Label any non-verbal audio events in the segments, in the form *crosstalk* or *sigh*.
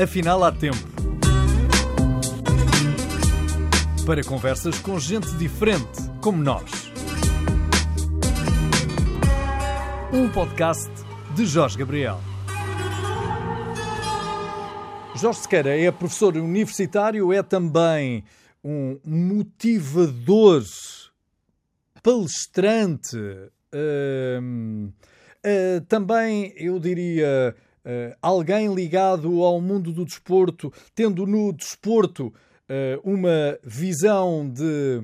Afinal, há tempo. Para conversas com gente diferente, como nós. Um podcast de Jorge Gabriel. Jorge Sequeira é professor universitário, é também um motivador, palestrante, uh, também, eu diria, uh, alguém ligado ao mundo do desporto, tendo no desporto uma visão de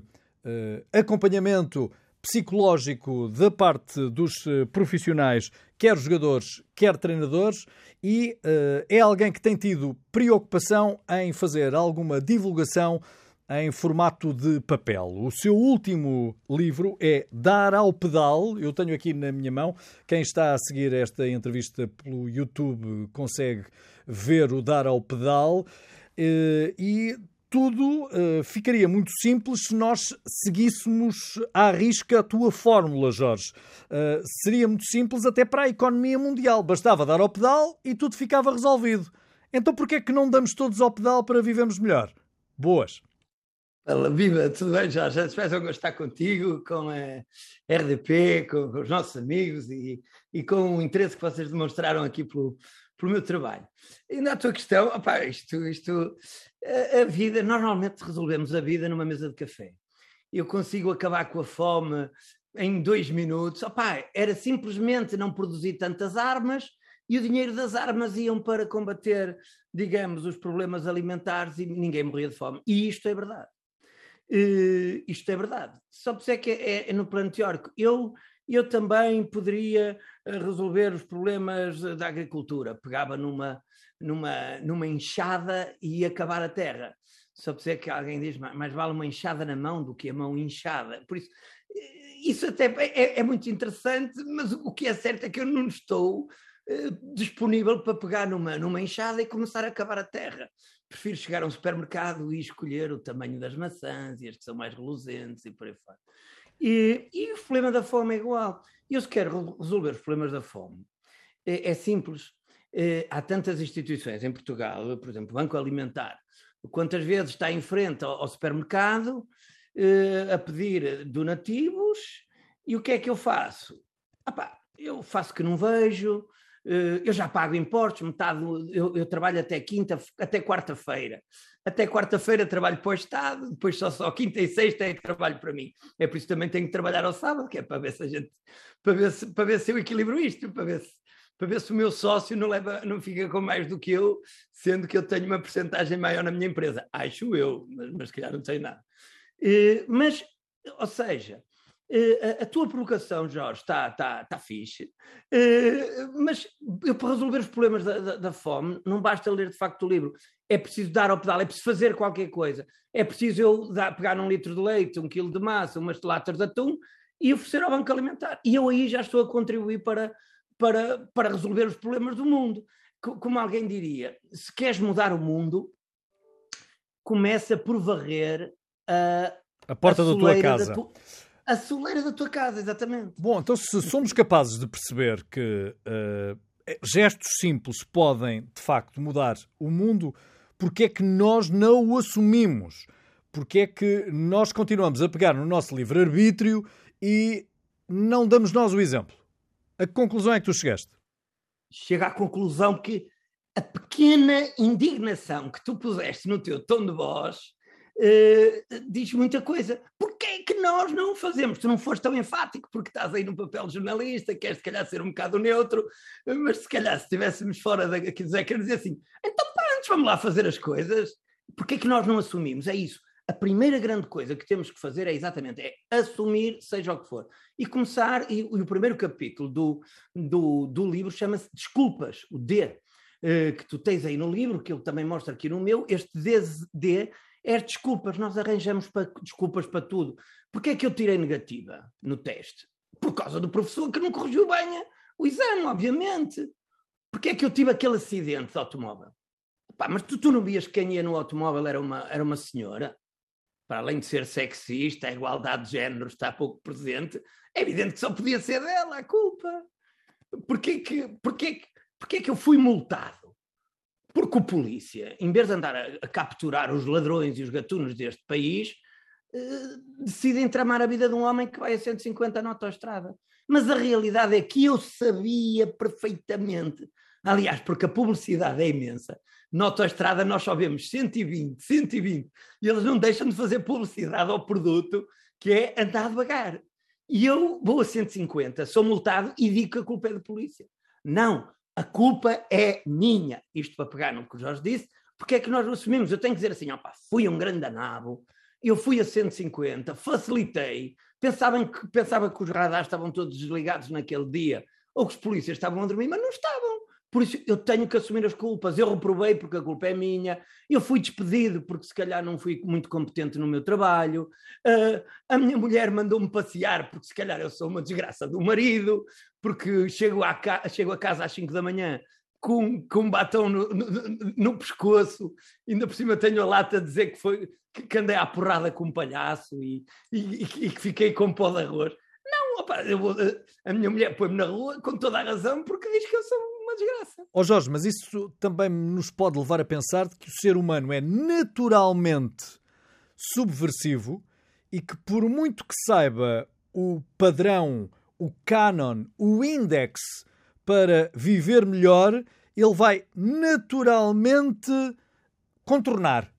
acompanhamento psicológico da parte dos profissionais, quer jogadores, quer treinadores, e uh, é alguém que tem tido preocupação em fazer alguma divulgação em formato de papel. O seu último livro é Dar ao Pedal. Eu tenho aqui na minha mão. Quem está a seguir esta entrevista pelo YouTube consegue ver o Dar ao Pedal. Eh, e tudo uh, ficaria muito simples se nós seguíssemos à risca a tua fórmula, Jorge. Uh, seria muito simples até para a economia mundial. Bastava dar ao pedal e tudo ficava resolvido. Então porquê é que não damos todos ao pedal para vivermos melhor? Boas. Olá, viva, tudo bem, Jorge? Espero gostar contigo, com a RDP, com, com os nossos amigos e, e, com o interesse que vocês demonstraram aqui pelo, pelo meu trabalho. E na tua questão, opa, isto, isto, a, a, vida, normalmente resolvemos a vida numa mesa de café. Eu consigo acabar com a fome em dois minutos. Opa, era simplesmente não produzir tantas armas e o dinheiro das armas iam para combater, digamos, os problemas alimentares e ninguém morria de fome. E isto é verdade. Uh, isto é verdade. Só por isso é que é, é no plano teórico. Eu eu também poderia eh, resolver os problemas da agricultura. Pegava numa, numa, numa enxada e acabar a terra. Só para dizer que alguém diz, mais vale uma enxada na mão do que a mão inchada. Por isso, eh, isso até é, é muito interessante, mas o que é certo é que eu não estou disponível para pegar numa, numa enxada e começar a acabar a terra. Prefiro chegar a um supermercado e escolher o tamanho das maçãs e as que são mais reluzentes e por aí fora. E, e o problema da fome é igual. Eu se quero resolver os problemas da fome, é, é simples. É, há tantas instituições em Portugal, por exemplo, o Banco Alimentar, quantas vezes está em frente ao, ao supermercado é, a pedir donativos, e o que é que eu faço? Apá, eu faço que não vejo, eu já pago impostos, metade, eu, eu trabalho até quinta, até quarta-feira. Até quarta-feira trabalho para o Estado, depois só, só quinta e sexta é que trabalho para mim. É por isso também tenho que trabalhar ao sábado, que é para ver se a gente, para ver se, para ver se eu equilibro isto, para ver se, para ver se o meu sócio não, leva, não fica com mais do que eu, sendo que eu tenho uma porcentagem maior na minha empresa. Acho eu, mas, mas se calhar não sei nada. Uh, mas, ou seja, Uh, a, a, tua provocação, Jorge, está tá, tá fixe, uh, mas eu, para resolver os problemas da, da, da, fome, não basta ler de facto o livro. É preciso dar ao pedal, é preciso fazer qualquer coisa. É preciso eu dar, pegar um litro de leite, um quilo de massa, umas latas de atum e oferecer ao banco alimentar. E eu aí já estou a contribuir para, para, para resolver os problemas do mundo. Como alguém diria, se queres mudar o mundo, começa por varrer a, a porta a da tua casa. Da tu a soleira da tua casa, exatamente. Bom, então se somos capazes de perceber que uh, gestos simples podem, de facto, mudar o mundo, porque é que nós não o assumimos? Porque é que nós continuamos a pegar no nosso livre-arbítrio e não damos nós o exemplo? A que conclusão é que tu chegaste? Chega à conclusão que a pequena indignação que tu puseste no teu tom de voz uh, diz muita coisa. Porquê é que nós não fazemos? Tu não foste tão enfático porque estás aí no papel de jornalista, queres se calhar ser um bocado neutro, mas se calhar se estivéssemos fora da... Quer dizer, quer dizer assim, então antes vamos lá fazer as coisas. Porquê é que nós não assumimos? É isso. A primeira grande coisa que temos que fazer é exatamente é assumir, seja o que for. E começar, e, e o primeiro capítulo do, do, do livro chama-se Desculpas, o D, eh, que tu tens aí no livro, que eu também mostro aqui no meu. Este D é desculpas, nós arranjamos para, desculpas para tudo. Porquê é que eu tirei negativa no teste? Por causa do professor que não corrigiu bem o exame, obviamente. Porquê é que eu tive aquele acidente de automóvel? Pá, mas tu, tu não vias que quem ia no automóvel era uma, era uma senhora? Para além de ser sexista, a igualdade de género está pouco presente, é evidente que só podia ser dela a culpa. Porquê que, porquê, porquê que eu fui multado? Porque o polícia, em vez de andar a, a capturar os ladrões e os gatunos deste país, eh, decidem tramar a vida de um homem que vai a 150 na autoestrada. Mas a realidade é que eu sabia perfeitamente, aliás, porque a publicidade é imensa, na autoestrada nós só vemos 120, 120, e eles não deixam de fazer publicidade ao produto, que é andar devagar. E eu vou a 150, sou multado e digo que a culpa é da polícia. Não, a culpa é minha. Isto para pegar no que o Jorge disse, porque é que nós assumimos? Eu tenho que dizer assim, opa, fui um grande anabo, eu fui a 150, facilitei, pensavam que, pensava que os radares estavam todos desligados naquele dia, ou que os polícias estavam a dormir, mas não estavam. Por isso eu tenho que assumir as culpas. Eu reprovei porque a culpa é minha. Eu fui despedido porque se calhar não fui muito competente no meu trabalho. Uh, a minha mulher mandou-me passear porque se calhar eu sou uma desgraça do marido. Porque chego, a, chego a casa às 5 da manhã com, com um batom no, no, no, pescoço, ainda por cima tenho a lata a dizer que, foi, que, andei à porrada com um palhaço e, e, e que fiquei com pó de arroz. Não, opa, vou, a minha mulher põe-me na rua com toda a razão porque diz que eu sou uma desgraça. Ó oh Jorge, mas isso também nos pode levar a pensar que o ser humano é naturalmente subversivo e que, por muito que saiba o padrão, o canon, o index para viver melhor, ele vai naturalmente contornar.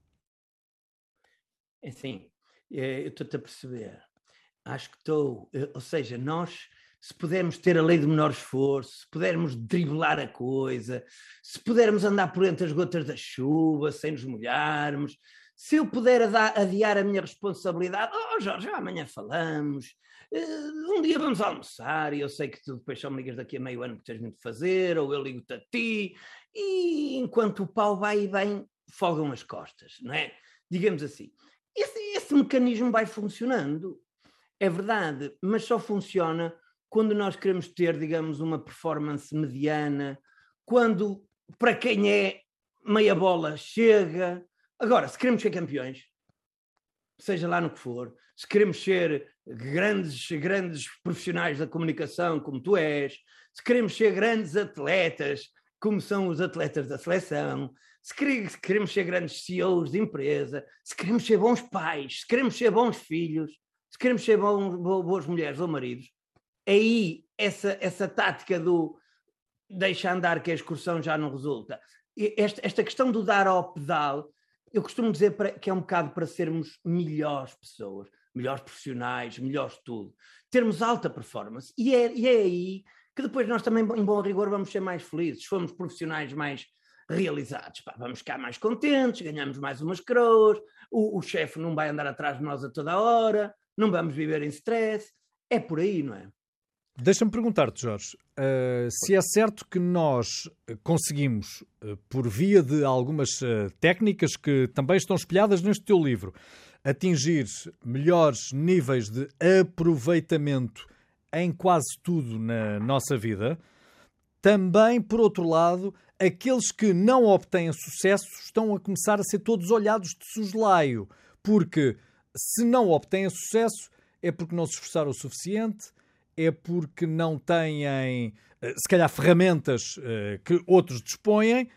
É assim, eu estou-te a perceber. Acho que estou, ou seja, nós se pudermos ter a lei de menor esforço, se pudermos driblar a coisa, se pudermos andar por entre as gotas da chuva sem nos molharmos, se eu puder adiar a minha responsabilidade, oh Jorge, amanhã falamos, um dia vamos almoçar e eu sei que tu depois só me ligas daqui a meio ano que tens muito fazer, ou eu ligo-te a ti, e enquanto o pau vai e vem, folgam as costas, não é? Digamos assim. Esse, esse mecanismo vai funcionando, é verdade, mas só funciona quando nós queremos ter, digamos, uma performance mediana, quando para quem é meia bola chega. Agora, se queremos ser campeões, seja lá no que for, se queremos ser grandes, grandes profissionais da comunicação, como tu és, se queremos ser grandes atletas, como são os atletas da seleção, se queremos ser grandes CEOs de empresa, se queremos ser bons pais, se queremos ser bons filhos, se queremos ser bons, boas mulheres ou maridos, aí essa, essa tática do deixa andar que a excursão já não resulta. Esta, esta questão do dar ao pedal, eu costumo dizer para, que é um bocado para sermos melhores pessoas, melhores profissionais, melhores tudo, termos alta performance. E é, e é aí que depois nós também, em bom rigor, vamos ser mais felizes. Se formos profissionais mais realizados, pá, vamos ficar mais contentes, ganhamos mais umas croas, o, o chefe não vai andar atrás de nós a toda hora, não vamos viver em stress. É por aí, não é? Deixa-me perguntar-te, Jorge, uh, se é certo que nós conseguimos, uh, por via de algumas uh, técnicas que também estão espelhadas neste teu livro, atingir melhores níveis de aproveitamento em quase tudo na nossa vida, também, por outro lado, aqueles que não obtêm sucesso estão a começar a ser todos olhados de soslaio, porque se não obtêm sucesso é porque não se esforçaram o suficiente é porque não têm, eh, se calhar, ferramentas eh, que outros dispõem,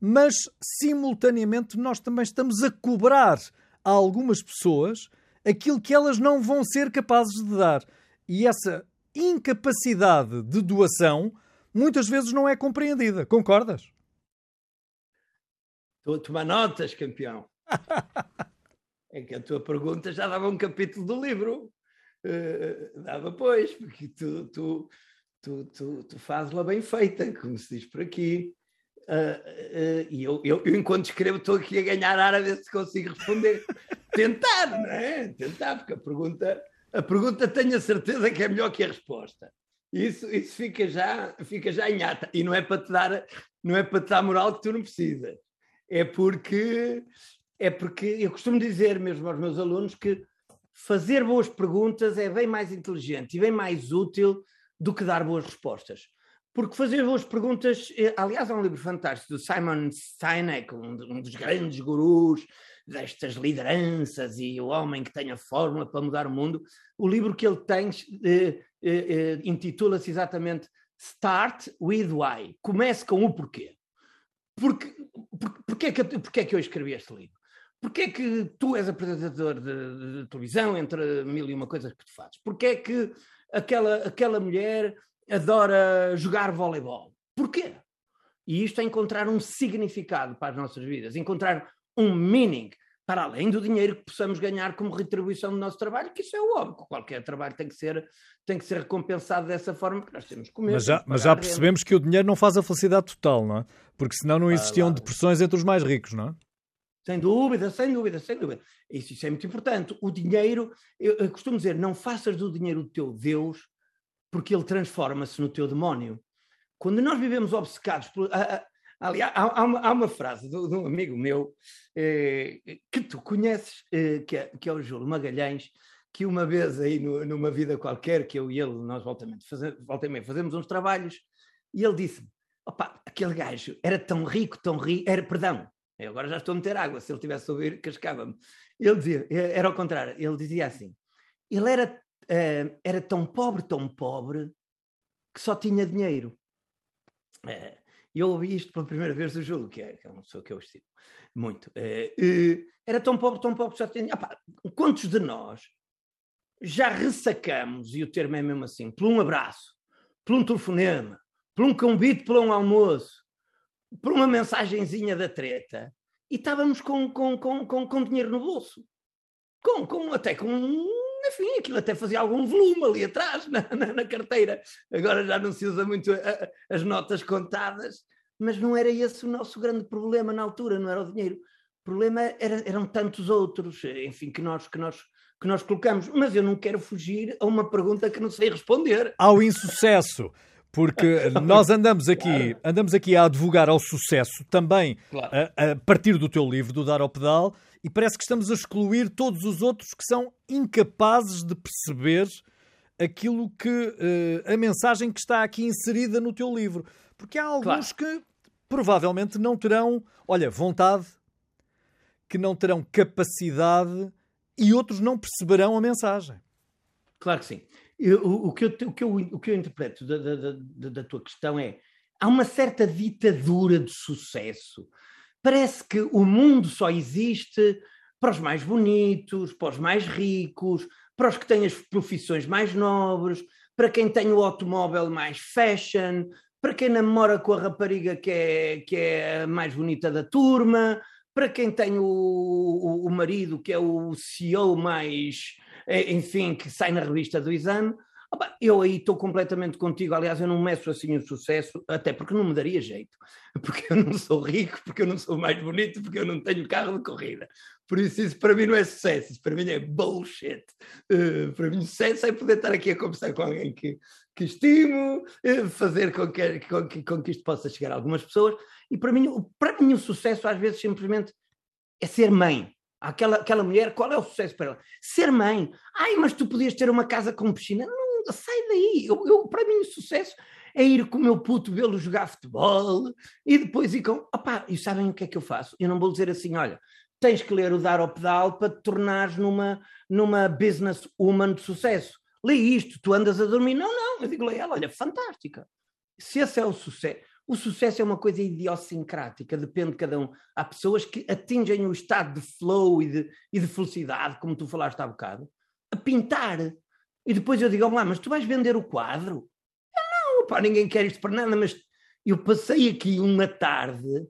mas simultaneamente nós também estamos a cobrar a algumas pessoas aquilo que elas não vão ser capazes de dar. E essa incapacidade de doação muitas vezes não é compreendida. Concordas? Estou a tomar notas, campeão. *laughs* é que a tua pergunta já dava um capítulo do livro. Uh, dava pois, porque tu, tu, tu, tu, tu fazes-la bem feita, como se diz por aqui. Uh, uh, e eu, eu, eu, enquanto escrevo, estou aqui a ganhar ar a ver se consigo responder. *laughs* Tentar, não é? Tentar, porque a pergunta, a pergunta tenho a certeza que é melhor que a resposta. Isso, isso fica, já, fica já em ata. E não é para te dar, não é para te dar moral que tu não precisas. É porque, é porque eu costumo dizer mesmo aos meus alunos que fazer boas perguntas é bem mais inteligente e bem mais útil do que dar boas respostas. Porque fazer boas perguntas, eh, aliás, há um livro fantástico do Simon Sinek, um dos grandes gurus destas lideranças e o homem que tem a fórmula para mudar o mundo. O livro que ele tem eh, eh, eh, intitula-se exatamente Start with Why. Comece com o porquê. porque, porque, porque, é que, porque é que eu escrevi este livro? Porque é que tu és apresentador de, de, de, televisão, entre mil e uma coisas que tu fazes? Porque é que aquela, aquela mulher adora jogar voleibol? Porquê? E isto é encontrar um significado para as nossas vidas, encontrar um meaning, para além do dinheiro que possamos ganhar como retribuição do nosso trabalho, que isso é óbvio, qualquer trabalho tem que ser, tem que ser recompensado dessa forma, porque nós temos que comer. Mas já, mas já percebemos que o dinheiro não faz a felicidade total, não é? Porque senão não existiam ah, depressões entre os mais ricos, não é? Sem dúvida, sem dúvida, sem dúvida. Isso, isso é muito importante. O dinheiro, eu, eu costumo dizer, não faças do dinheiro o teu Deus, porque ele transforma-se no teu demónio. Quando nós vivemos obcecados por. Aliás, há, há, uma, há uma frase de, um amigo meu eh, que tu conheces, eh, que, é, que é o Júlio Magalhães, que uma vez aí no, numa vida qualquer, que eu e ele, nós voltamente, faze, voltamente fazemos uns trabalhos, e ele disse-me: opa, aquele gajo era tão rico, tão rico, era, perdão, eu agora já estou a meter água, se ele tivesse a ouvir, cascava-me. Ele dizia, era ao contrário, ele dizia assim: ele era, uh, era tão pobre, tão pobre, que só tinha dinheiro. Uh, eu ouvi isto pela primeira vez do Júlio, que é, que é uma pessoa que eu estimo muito. Uh, era tão pobre, tão pobre, só tinha. Opa, quantos de nós já ressacamos, e o termo é mesmo assim, por um abraço, por um telefonema, por um convite para um almoço, por uma mensagenzinha da treta e estávamos com, com, com, com, com dinheiro no bolso. Com, com, até com, enfim, aquilo até fazia algum volume ali atrás *laughs* na, na, na carteira. Agora já não se usa muito a, a, as notas contadas, mas não era esse o nosso grande problema na altura, não era o dinheiro. O problema era, eram tantos outros, enfim, que nós, que nós que nós colocamos, mas eu não quero fugir a uma pergunta que não sei responder. Ao insucesso porque *laughs* nós andamos aqui, andamos aqui a advogar ao sucesso também claro. a, a, partir do teu livro, do Dar ao Pedal, e parece que estamos a excluir todos os outros que são incapazes de perceber aquilo que uh, a mensagem que está aqui inserida no teu livro. Porque há alguns claro. que provavelmente não terão, olha, vontade, que não terão capacidade e outros não perceberão a mensagem. Claro que sim. Eu, o, que eu, o, que eu, o que eu interpreto da, da, da, da tua questão é há uma certa ditadura de sucesso. Parece que o mundo só existe para os mais bonitos, para os mais ricos, para os que têm as profissões mais nobres, para quem tem o automóvel mais fashion, para quem namora com a rapariga que é, que é a mais bonita da turma, para quem tem o, o, o marido que é o CEO mais é, enfim, que sai na revista do exame. Eu aí estou completamente contigo. Aliás, eu não meço assim o sucesso, até porque não me daria jeito. *laughs* Porque eu não sou rico, porque eu não sou mais bonito, porque eu não tenho carro de corrida. Por isso, isso para mim não é sucesso, isso para mim é bullshit. Uh, para mim, sucesso é poder estar aqui a conversar com alguém que, que estimo, uh, fazer com que, com, que, com que isto possa chegar a algumas pessoas. E para mim, para mim, o sucesso às vezes simplesmente é ser mãe aquela, aquela mulher, qual é o sucesso para ela? Ser mãe. Ai, mas tu podias ter uma casa com piscina. Não, sai daí. Eu, eu, para mim, o sucesso é ir com o meu puto vê-lo jogar futebol e depois ir com. Opá, e sabem o que é que eu faço? Eu não vou dizer assim, olha, tens que ler o Dar ao Pedal para te tornares numa, numa business woman de sucesso. Lê isto, tu andas a dormir. Não, não, eu digo, lê ela, olha, fantástica. Se esse é o sucesso. O sucesso é uma coisa idiosincrática, depende de cada um. Há pessoas que atingem o estado de flow e de, e de felicidade, como tu falaste há bocado, a pintar. E depois eu digo, lá, mas tu vais vender o quadro? Eu não, pá, ninguém quer isto para nada, mas eu passei aqui uma tarde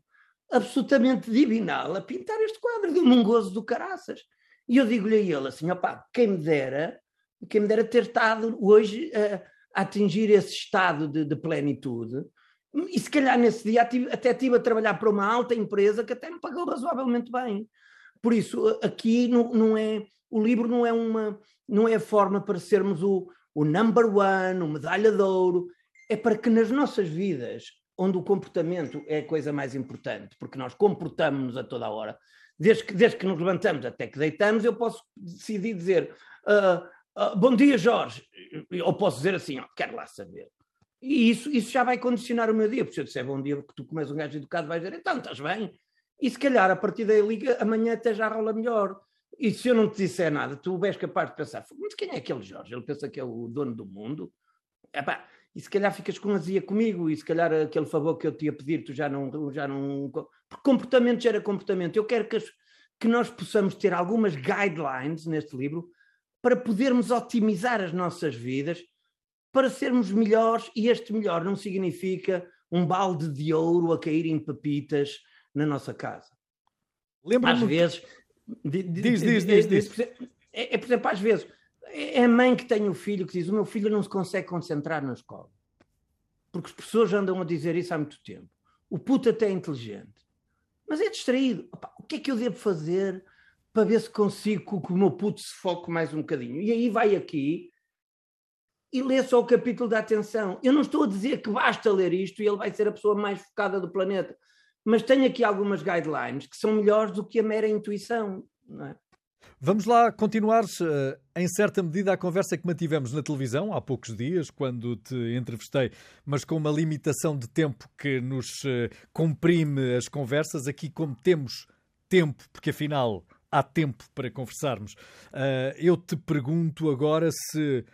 absolutamente divinal a pintar este quadro, de um gozo do caraças. E eu digo-lhe a ele assim, opá, quem me dera, quem me dera ter estado hoje a, a atingir esse estado de, de plenitude, e se calhar nesse dia até estive a trabalhar para uma alta empresa que até me pagou razoavelmente bem. Por isso, aqui não, não é. O livro não é uma. Não é a forma para sermos o, o number one, o medalha de ouro. É para que nas nossas vidas, onde o comportamento é a coisa mais importante, porque nós comportamos-nos a toda a hora, desde que, desde que nos levantamos até que deitamos, eu posso decidir dizer uh, uh, bom dia, Jorge. Ou posso dizer assim, oh, quero lá saber. E isso, isso já vai condicionar o meu dia, porque se eu disser bom dia que tu comes um gajo educado, vais dizer, então, estás bem? E se calhar a partir daí liga, amanhã até já rola melhor. E se eu não te disser nada, tu és capaz de pensar, mas quem é aquele Jorge? Ele pensa que é o dono do mundo? Epá, e se calhar ficas com azia comigo, e se calhar aquele favor que eu te ia pedir, tu já não. Já não porque comportamento gera comportamento. Eu quero que, as, que nós possamos ter algumas guidelines neste livro para podermos otimizar as nossas vidas, para sermos melhores, e este melhor não significa um balde de ouro a cair em pepitas na nossa casa. Às vezes. Diz, diz, diz, diz. É, é, por exemplo, às vezes é a mãe que tem o filho que diz: O meu filho não se consegue concentrar na escola. Porque as pessoas andam a dizer isso há muito tempo. O puto até é inteligente, mas é distraído. Opa, o que é que eu devo fazer para ver se consigo que o meu puto se foque mais um bocadinho? E aí vai aqui e lê só o capítulo da atenção. Eu não estou a dizer que basta ler isto e ele vai ser a pessoa mais focada do planeta, mas tenho aqui algumas guidelines que são melhores do que a mera intuição. É? Vamos lá continuar, uh, em certa medida, a conversa que mantivemos na televisão há poucos dias, quando te entrevistei, mas com uma limitação de tempo que nos uh, comprime as conversas. Aqui, como temos tempo, porque afinal há tempo para conversarmos, uh, eu te pergunto agora se,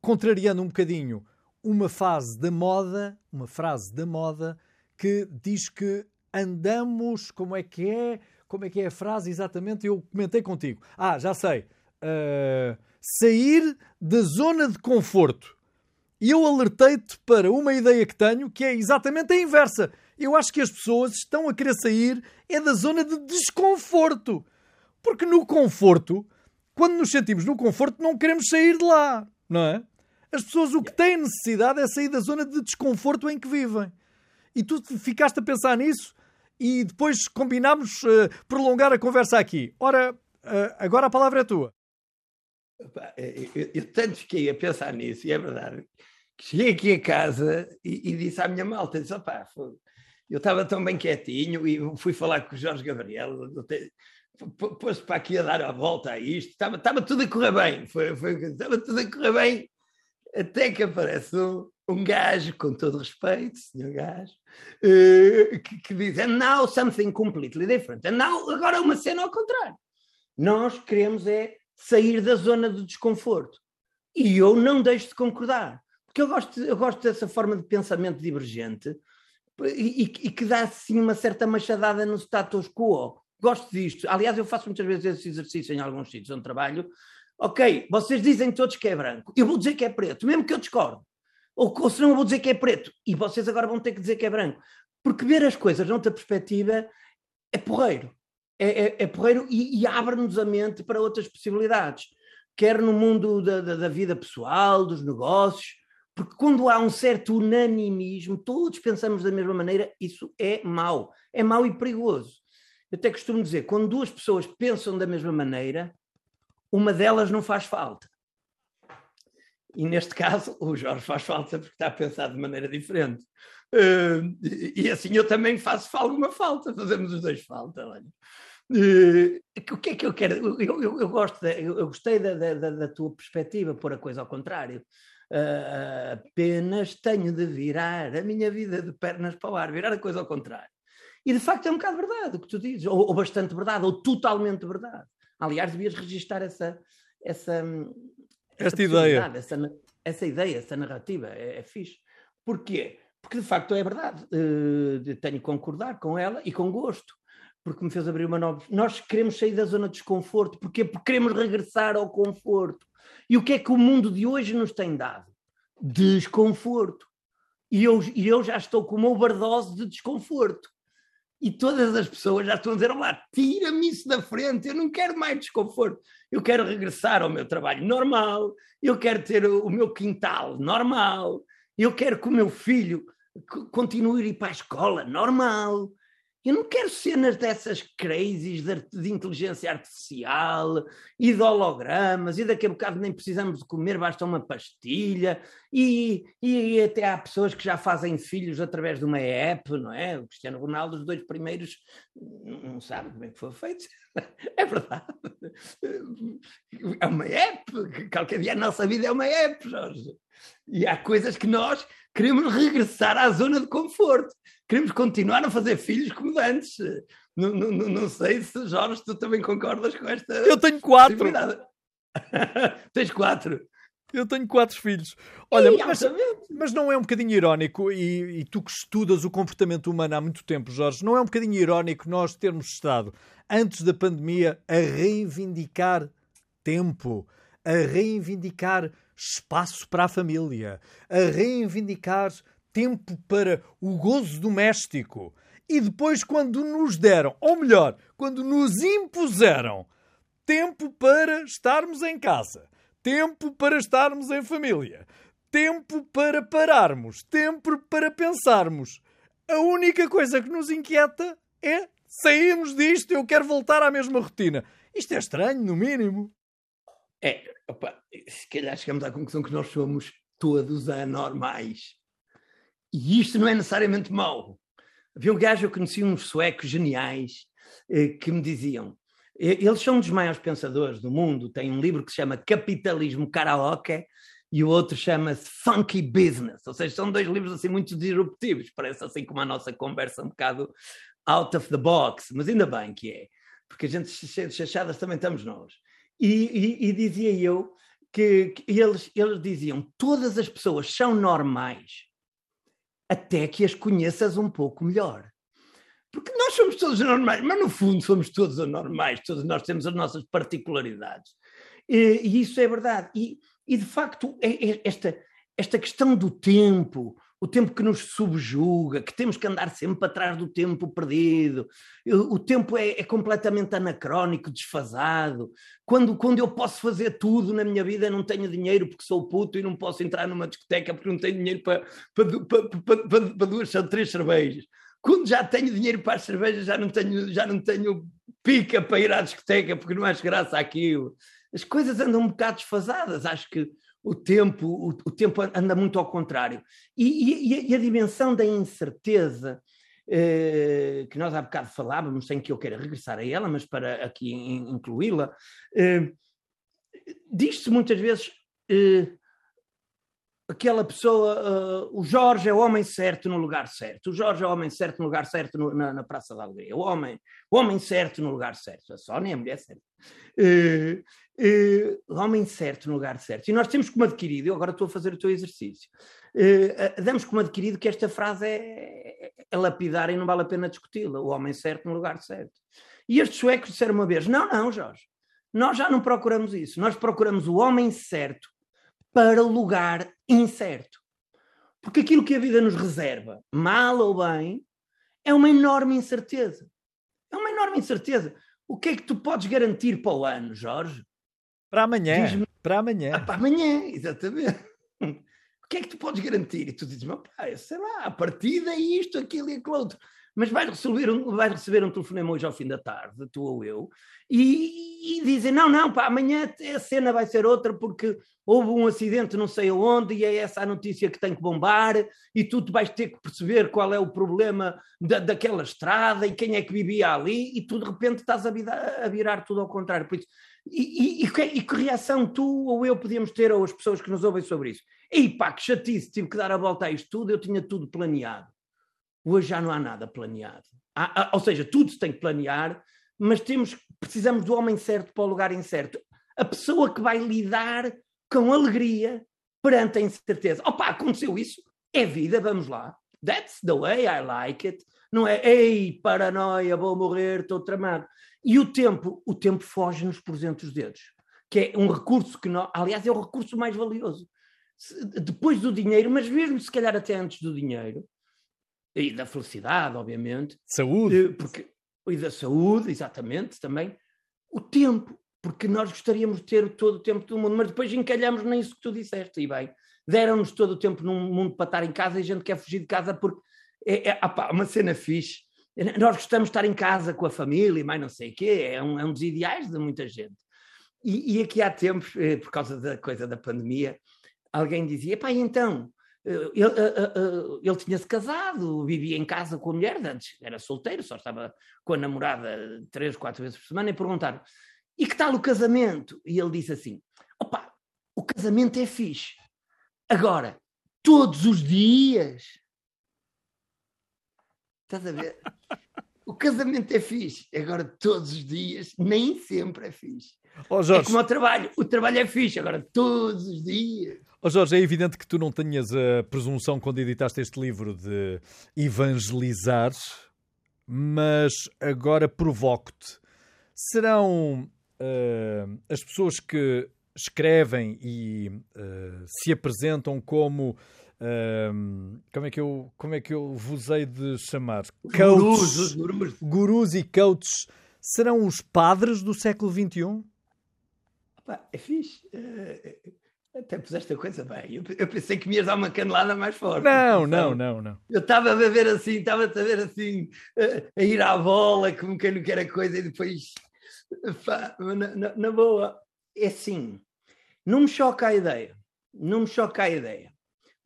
contrariando um bocadinho uma fase da moda, uma frase da moda, que diz que andamos, como é que é? Como é que é a frase exatamente? Eu comentei contigo. Ah, já sei. Uh, sair da zona de conforto. E eu alertei-te para uma ideia que tenho que é exatamente a inversa. Eu acho que as pessoas estão a querer sair é da zona de desconforto. Porque no conforto, quando nos sentimos no conforto, não queremos sair de lá, não é? As pessoas o que têm necessidade é sair da zona de desconforto em que vivem. E tu ficaste a pensar nisso e depois combinámos uh, prolongar a conversa aqui. Ora, uh, agora a palavra é tua. Eu, eu, tanto fiquei a pensar nisso, e é verdade, que cheguei aqui a casa e, e disse à minha malta, disse, opá, eu estava tão bem quietinho e fui falar com o Jorge Gabriel, pôs para aqui a dar a volta a isto, estava, estava tudo a correr bem, foi, foi, estava tudo a correr bem, até que aparece um gajo, com todo respeito, senhor gajo, uh, que, que, diz, and now something completely different. And now, agora uma cena ao contrário. Nós queremos é sair da zona de desconforto. E eu não deixo de concordar. Porque eu gosto, eu gosto dessa forma de pensamento divergente e, e, e que dá, assim, uma certa machadada no status quo. Gosto disto. Aliás, eu faço muitas vezes esse exercício em alguns sítios onde trabalho. Ok, vocês dizem todos que é branco. Eu vou dizer que é preto, mesmo que eu discordo. Ou, ou senão eu vou dizer que é preto. E vocês agora vão ter que dizer que é branco. Porque ver as coisas noutra perspectiva é porreiro. É, é, é porreiro e, e abre-nos a mente para outras possibilidades. Quer no mundo da, da, da vida pessoal, dos negócios, porque quando há um certo unanimismo, todos pensamos da mesma maneira, isso é mau. É mau e perigoso. Eu até costumo dizer, quando duas pessoas pensam da mesma maneira, uma delas não faz falta. E neste caso, o Jorge faz falta porque está a pensar de maneira diferente. Uh, e assim eu também faço alguma falta, fazemos os dois falta. Olha. Uh, o que é que eu quero? Eu, eu, eu gosto, de, eu, gostei da, da, da, tua perspectiva, pôr a coisa ao contrário. Uh, apenas tenho de virar a minha vida de pernas para o ar, virar a coisa ao contrário. E de facto é um bocado verdade o que tu dizes, ou, ou bastante verdade, ou totalmente verdade. Aliás, devias registar essa, essa, esta ideia. Essa, essa ideia, essa narrativa, é, é fixe. Porquê? Porque de facto é verdade. Uh, tenho que concordar com ela e com gosto, porque me fez abrir uma nova. Nós queremos sair da zona de desconforto, porquê? Porque queremos regressar ao conforto. E o que é que o mundo de hoje nos tem dado? Desconforto. E eu, e eu já estou com uma overdose de desconforto e todas as pessoas já estão a dizer: Olá, tira-me isso da frente, eu não quero mais desconforto, eu quero regressar ao meu trabalho normal, eu quero ter o meu quintal normal, eu quero que o meu filho continue a ir para a escola normal, eu não quero cenas dessas crazies de, de, inteligência artificial e de hologramas, e daqui a bocado nem precisamos de comer, basta uma pastilha, e, e, até há pessoas que já fazem filhos através de uma app, não é? O Cristiano Ronaldo, os dois primeiros, não sabe como é que foi feito. É verdade. É uma app, qualquer dia a nossa vida é uma app, Jorge. E há coisas que nós queremos regressar à zona de conforto queremos continuar a fazer filhos como antes. Não, não, não sei se, Jorge, tu também concordas com esta. Eu tenho quatro. *laughs* Tens quatro. Eu tenho quatro filhos. Olha, mas, mas, não é um bocadinho irónico, e, e, tu que estudas o comportamento humano há muito tempo, Jorge, não é um bocadinho irónico nós termos estado, antes da pandemia, a reivindicar tempo, a reivindicar espaço para a família, a reivindicar tempo para o gozo doméstico. E depois, quando nos deram, ou melhor, quando nos impuseram tempo para estarmos em casa tempo para estarmos em família, tempo para pararmos, tempo para pensarmos. A única coisa que nos inquieta é sairmos disto, eu quero voltar à mesma rotina. Isto é estranho, no mínimo. É, opa, se calhar chegamos à conclusão que nós somos todos anormais. E isto não é necessariamente mau. Havia um gajo, eu conheci uns suecos geniais eh, que me diziam: eles são um dos maiores pensadores do mundo. Tem um livro que se chama Capitalismo Karaoke e o outro chama-se Funky Business. Ou seja, são dois livros assim muito disruptivos. Parece assim como a nossa conversa um bocado out of the box, mas ainda bem que é, porque a gente de chachadas também estamos nós. E, e, e dizia eu que, que eles, eles diziam todas as pessoas são normais até que as conheças um pouco melhor. Porque nós somos todos anormais, mas no fundo somos todos anormais, todos nós temos as nossas particularidades. E, e isso é verdade. E, e de facto, é, é esta, esta questão do tempo, o tempo que nos subjuga, que temos que andar sempre atrás do tempo perdido, o tempo é, é, completamente anacrónico, desfasado. Quando, quando eu posso fazer tudo na minha vida, não tenho dinheiro porque sou puto e não posso entrar numa discoteca porque não tenho dinheiro para, para, para, para, para duas ou três cervejas quando já tenho dinheiro para as cervejas, já não tenho, já não tenho pica para ir à discoteca, porque não acho graça àquilo. As coisas andam um bocado desfasadas, acho que o tempo, o, o tempo anda muito ao contrário. E, e, e a dimensão da incerteza, eh, que nós há bocado falávamos, sem que eu queira regressar a ela, mas para aqui incluí-la, eh, diz-se muitas vezes eh, aquela pessoa, uh, o Jorge é o homem certo no lugar certo, o Jorge é o homem certo no lugar certo no, na, na, Praça da Alegria, o homem, o homem certo no lugar certo, a Sónia é a mulher certa, uh, uh, o homem certo no lugar certo. E nós temos como adquirido, eu agora estou a fazer o teu exercício, damos como adquirido que esta frase é, é lapidar e não vale a pena discuti-la, o homem certo no lugar certo. E estes suecos disseram uma vez, não, não, Jorge, nós já não procuramos isso, nós procuramos o homem certo para lugar incerto. Porque aquilo que a vida nos reserva, mal ou bem, é uma enorme incerteza. É uma enorme incerteza. O que é que tu podes garantir para o ano, Jorge? Para amanhã. Para amanhã. Ah, para amanhã, exatamente. O que é que tu podes garantir? E tu dizes, meu pai, sei lá, a partida é isto, aquilo e aquilo outro mas vais receber um, vais receber um telefonema hoje ao fim da tarde, tu ou eu, e, e dizem: não, não, pá, amanhã a cena vai ser outra porque houve um acidente não sei aonde e é essa a notícia que tem que bombar e tu vais ter que perceber qual é o problema da, daquela estrada e quem é que vivia ali e tu de repente estás a virar, a virar tudo ao contrário. Por isso, e, e, e, e, que reação tu ou eu podíamos ter ou as pessoas que nos ouvem sobre isso? E pá, que chatice, tive que dar a volta a isto tudo, eu tinha tudo planeado. Hoje já não há nada planeado. Há, ou seja, tudo se tem que planear, mas temos, precisamos do homem certo para o lugar incerto. A pessoa que vai lidar com alegria perante a incerteza. Opa, aconteceu isso? É vida, vamos lá. That's the way I like it. Não é, ei, paranoia, vou morrer, estou tramado. E o tempo, o tempo foge-nos por entre os dedos, que é um recurso que, nós, aliás, é o recurso mais valioso. Depois do dinheiro, mas mesmo se calhar até antes do dinheiro, e da felicidade, obviamente. Saúde. Eh, porque, e da saúde, exatamente, também. O tempo, porque nós gostaríamos de ter todo o tempo do mundo, mas depois encalhamos nisso que tu disseste, e bem, deram-nos todo o tempo num mundo para estar em casa e a gente quer fugir de casa porque é, é opa, uma cena fixe. Nós gostamos de estar em casa com a família e mais não sei o quê, é um, é um dos ideais de muita gente. E, e aqui há tempos, eh, por causa da coisa da pandemia, alguém dizia, pá, então, ele, eh, eh, eh, ele tinha-se casado, vivia em casa com a mulher, antes era solteiro, só estava com a namorada três, quatro vezes por semana, e perguntaram: e que tal o casamento? E ele disse assim: opa, o casamento é fixe. Agora, todos os dias. Estás a ver? O casamento é fixe, agora todos os dias nem sempre é fixe. Oh. É como o trabalho. O trabalho é fixe, agora todos os dias. Oh Jorge, é evidente que tu não tenhas a presunção quando editaste este livro de evangelizar, mas agora provoco-te. Serão uh, as pessoas que escrevem e uh, se apresentam como uh, como é que eu como é que eu vos hei de chamar coaches, gurus, gurus. gurus e coaches serão os padres do século XXI? é fixe. Até puseste a coisa bem. Eu, eu, pensei que me ias dar uma canelada mais forte. Não, não, não, não. Eu estava a ver assim, estava a ver assim, a, a, ir à bola, como quem não quer a coisa, e depois, pá, na, na, na, boa, é assim, não me choca a ideia, não me choca a ideia.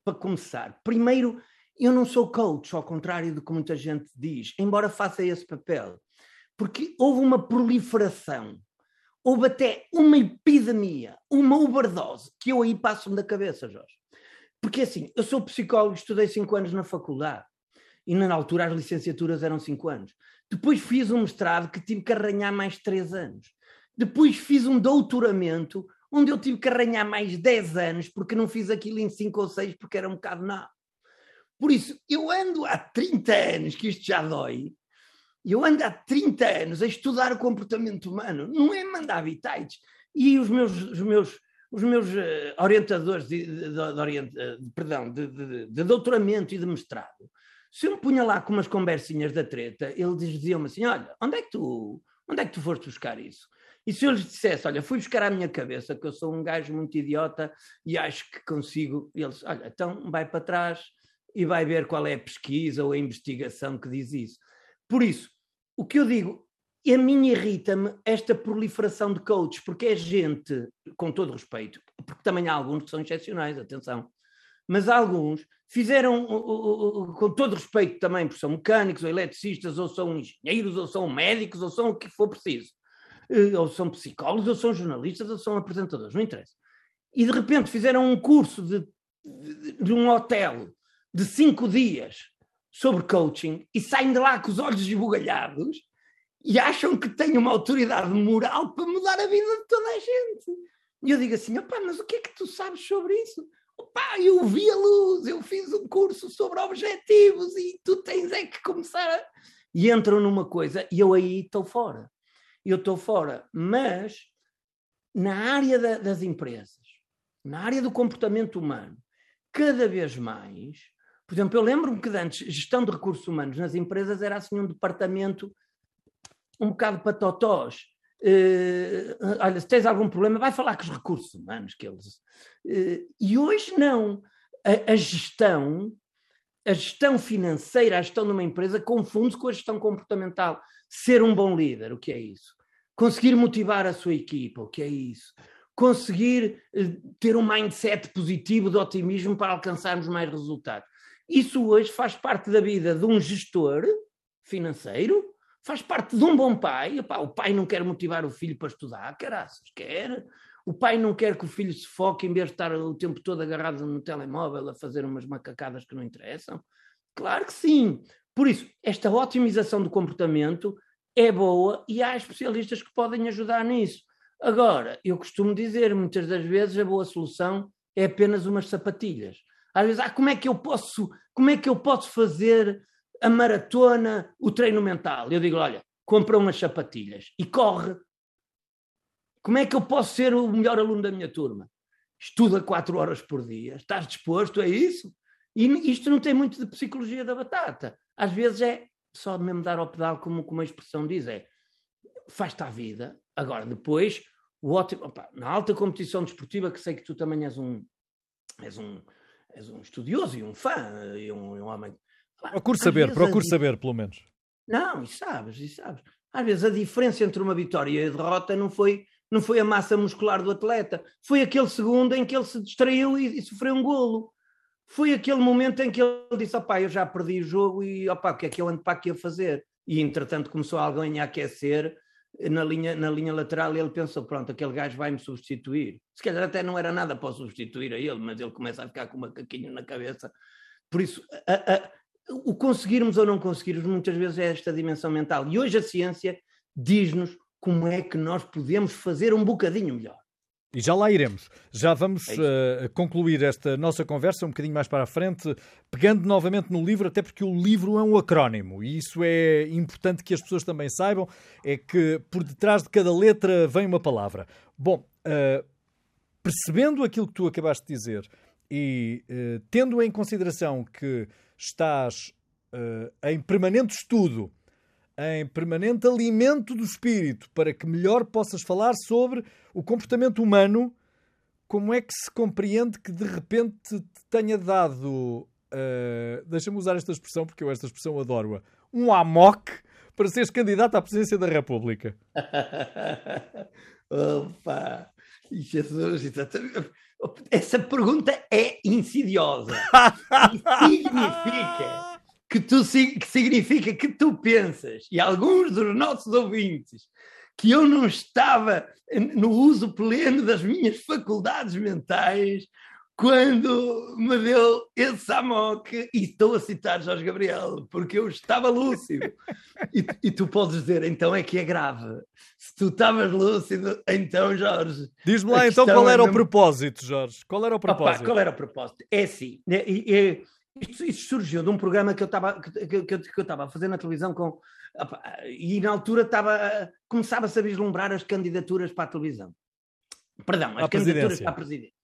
Para começar, primeiro, eu não sou coach, ao contrário do que muita gente diz, embora faça esse papel, porque houve uma proliferação houve até uma epidemia, uma overdose, que eu aí passo-me da cabeça, Jorge. Porque assim, eu sou psicólogo, estudei cinco anos na faculdade, e na altura as licenciaturas eram cinco anos. Depois fiz um mestrado que tive que arranhar mais três anos. Depois fiz um doutoramento, onde eu tive que arranhar mais dez anos, porque não fiz aquilo em cinco ou seis, porque era um bocado nada. Por isso, eu ando há 30 anos, que isto já dói, eu ando há 30 anos a estudar o comportamento humano, não é mandar habitats. E os meus, os meus, os meus uh, orientadores de, de, de, de perdão, de, doutoramento e de mestrado, se eu me punha lá com umas conversinhas da treta, eles diziam-me assim: olha, onde é que tu, onde é que tu foste buscar isso? E se eu lhes dissesse, olha, fui buscar à minha cabeça que eu sou um gajo muito idiota e acho que consigo, eles, olha, então vai para trás e vai ver qual é a pesquisa ou a investigação que diz isso. Por isso, o que eu digo, a mim irrita-me esta proliferação de coaches, porque é gente, com todo respeito, porque também há alguns que são excepcionais, atenção, mas alguns fizeram, com todo respeito também, porque são mecânicos ou eletricistas, ou são engenheiros, ou são médicos, ou são o que for preciso, eh, ou são psicólogos, ou são jornalistas, ou são apresentadores, não interessa. E de repente fizeram um curso de, de, de um hotel de cinco dias sobre coaching e saem de lá com os olhos esbugalhados e acham que têm uma autoridade moral para mudar a vida de toda a gente. E eu digo assim: opá, mas o que é que tu sabes sobre isso? Opá, eu vi a luz, eu fiz um curso sobre objetivos e tu tens é que começar a... E entram numa coisa e eu aí estou fora. Eu estou fora, mas na área da, das empresas, na área do comportamento humano, cada vez mais por exemplo, eu lembro-me que antes, gestão de recursos humanos nas empresas era assim um departamento um bocado para totós. Uh, olha, se tens algum problema, vai falar com os recursos humanos. Que eles, uh, e hoje não. A, a, gestão, a gestão financeira, a gestão de uma empresa confunde-se com a gestão comportamental. Ser um bom líder, o que é isso? Conseguir motivar a sua equipa, o que é isso? Conseguir uh, ter um mindset positivo de otimismo para alcançarmos mais resultados. Isso hoje faz parte da vida de um gestor financeiro, faz parte de um bom pai. Epá, o pai não quer motivar o filho para estudar, caraças, quer. O pai não quer que o filho se foque em vez de estar o tempo todo agarrado no telemóvel a fazer umas macacadas que não interessam. Claro que sim. Por isso, esta otimização do comportamento é boa e há especialistas que podem ajudar nisso. Agora, eu costumo dizer, muitas das vezes a boa solução é apenas umas sapatilhas. Às vezes, ah, como é que eu posso, como é que eu posso fazer a maratona, o treino mental? Eu digo, olha, compra umas sapatilhas e corre. Como é que eu posso ser o melhor aluno da minha turma? Estuda quatro horas por dia. Estás disposto a isso? E isto não tem muito de psicologia da batata. Às vezes é só mesmo dar ao pedal, como, como a expressão diz, é faz-te a vida. Agora, depois, o ótimo. Opa, na alta competição desportiva, que sei que tu também és um, és um, és um estudioso e um fã e um, um homem. Procure saber, procure saber, pelo menos. Não, e sabes, e sabes. Às vezes a diferença entre uma vitória e a derrota não foi, não foi a massa muscular do atleta, foi aquele segundo em que ele se distraiu e, e sofreu um golo. Foi aquele momento em que ele disse: opá, eu já perdi o jogo e opá, o que é que eu ando para aqui a fazer? E entretanto começou alguém a aquecer na linha, na linha lateral ele pensou, pronto, aquele gajo vai-me substituir. Se calhar até não era nada para substituir a ele, mas ele começa a ficar com uma caquinha na cabeça. Por isso, a, a, o conseguirmos ou não conseguirmos muitas vezes é esta dimensão mental. E hoje a ciência diz-nos como é que nós podemos fazer um bocadinho melhor. E já lá iremos. Já vamos é uh, concluir esta nossa conversa um bocadinho mais para a frente, pegando novamente no livro, até porque o livro é um acrónimo e isso é importante que as pessoas também saibam: é que por detrás de cada letra vem uma palavra. Bom, uh, percebendo aquilo que tu acabaste de dizer e uh, tendo em consideração que estás em permanente estudo em permanente alimento do espírito para que melhor possas falar sobre o comportamento humano, como é que se compreende que de repente te tenha dado, uh, deixa-me usar esta expressão porque eu esta expressão adoro-a, um amok para seres candidato à presidência da República? *laughs* Opa, Jesus, essa pergunta é insidiosa. *laughs* significa que, tu, que significa que tu pensas, e alguns dos nossos ouvintes, que eu não estava no uso pleno das minhas faculdades mentais quando me deu esse amok, e estou a citar Jorge Gabriel, porque eu estava lúcido. E, e, tu podes dizer, então é que é grave. Se tu estavas lúcido, então, Jorge. Diz-me lá então qual era é o propósito, Jorge. Qual era o propósito? Opa, qual era o propósito? É assim, é, é, isto, isto, surgiu de um programa que eu estava que, que, que, eu estava a fazer na televisão com e na altura estava começava-se a vislumbrar as candidaturas para a televisão. Perdão, as candidaturas para a presidência.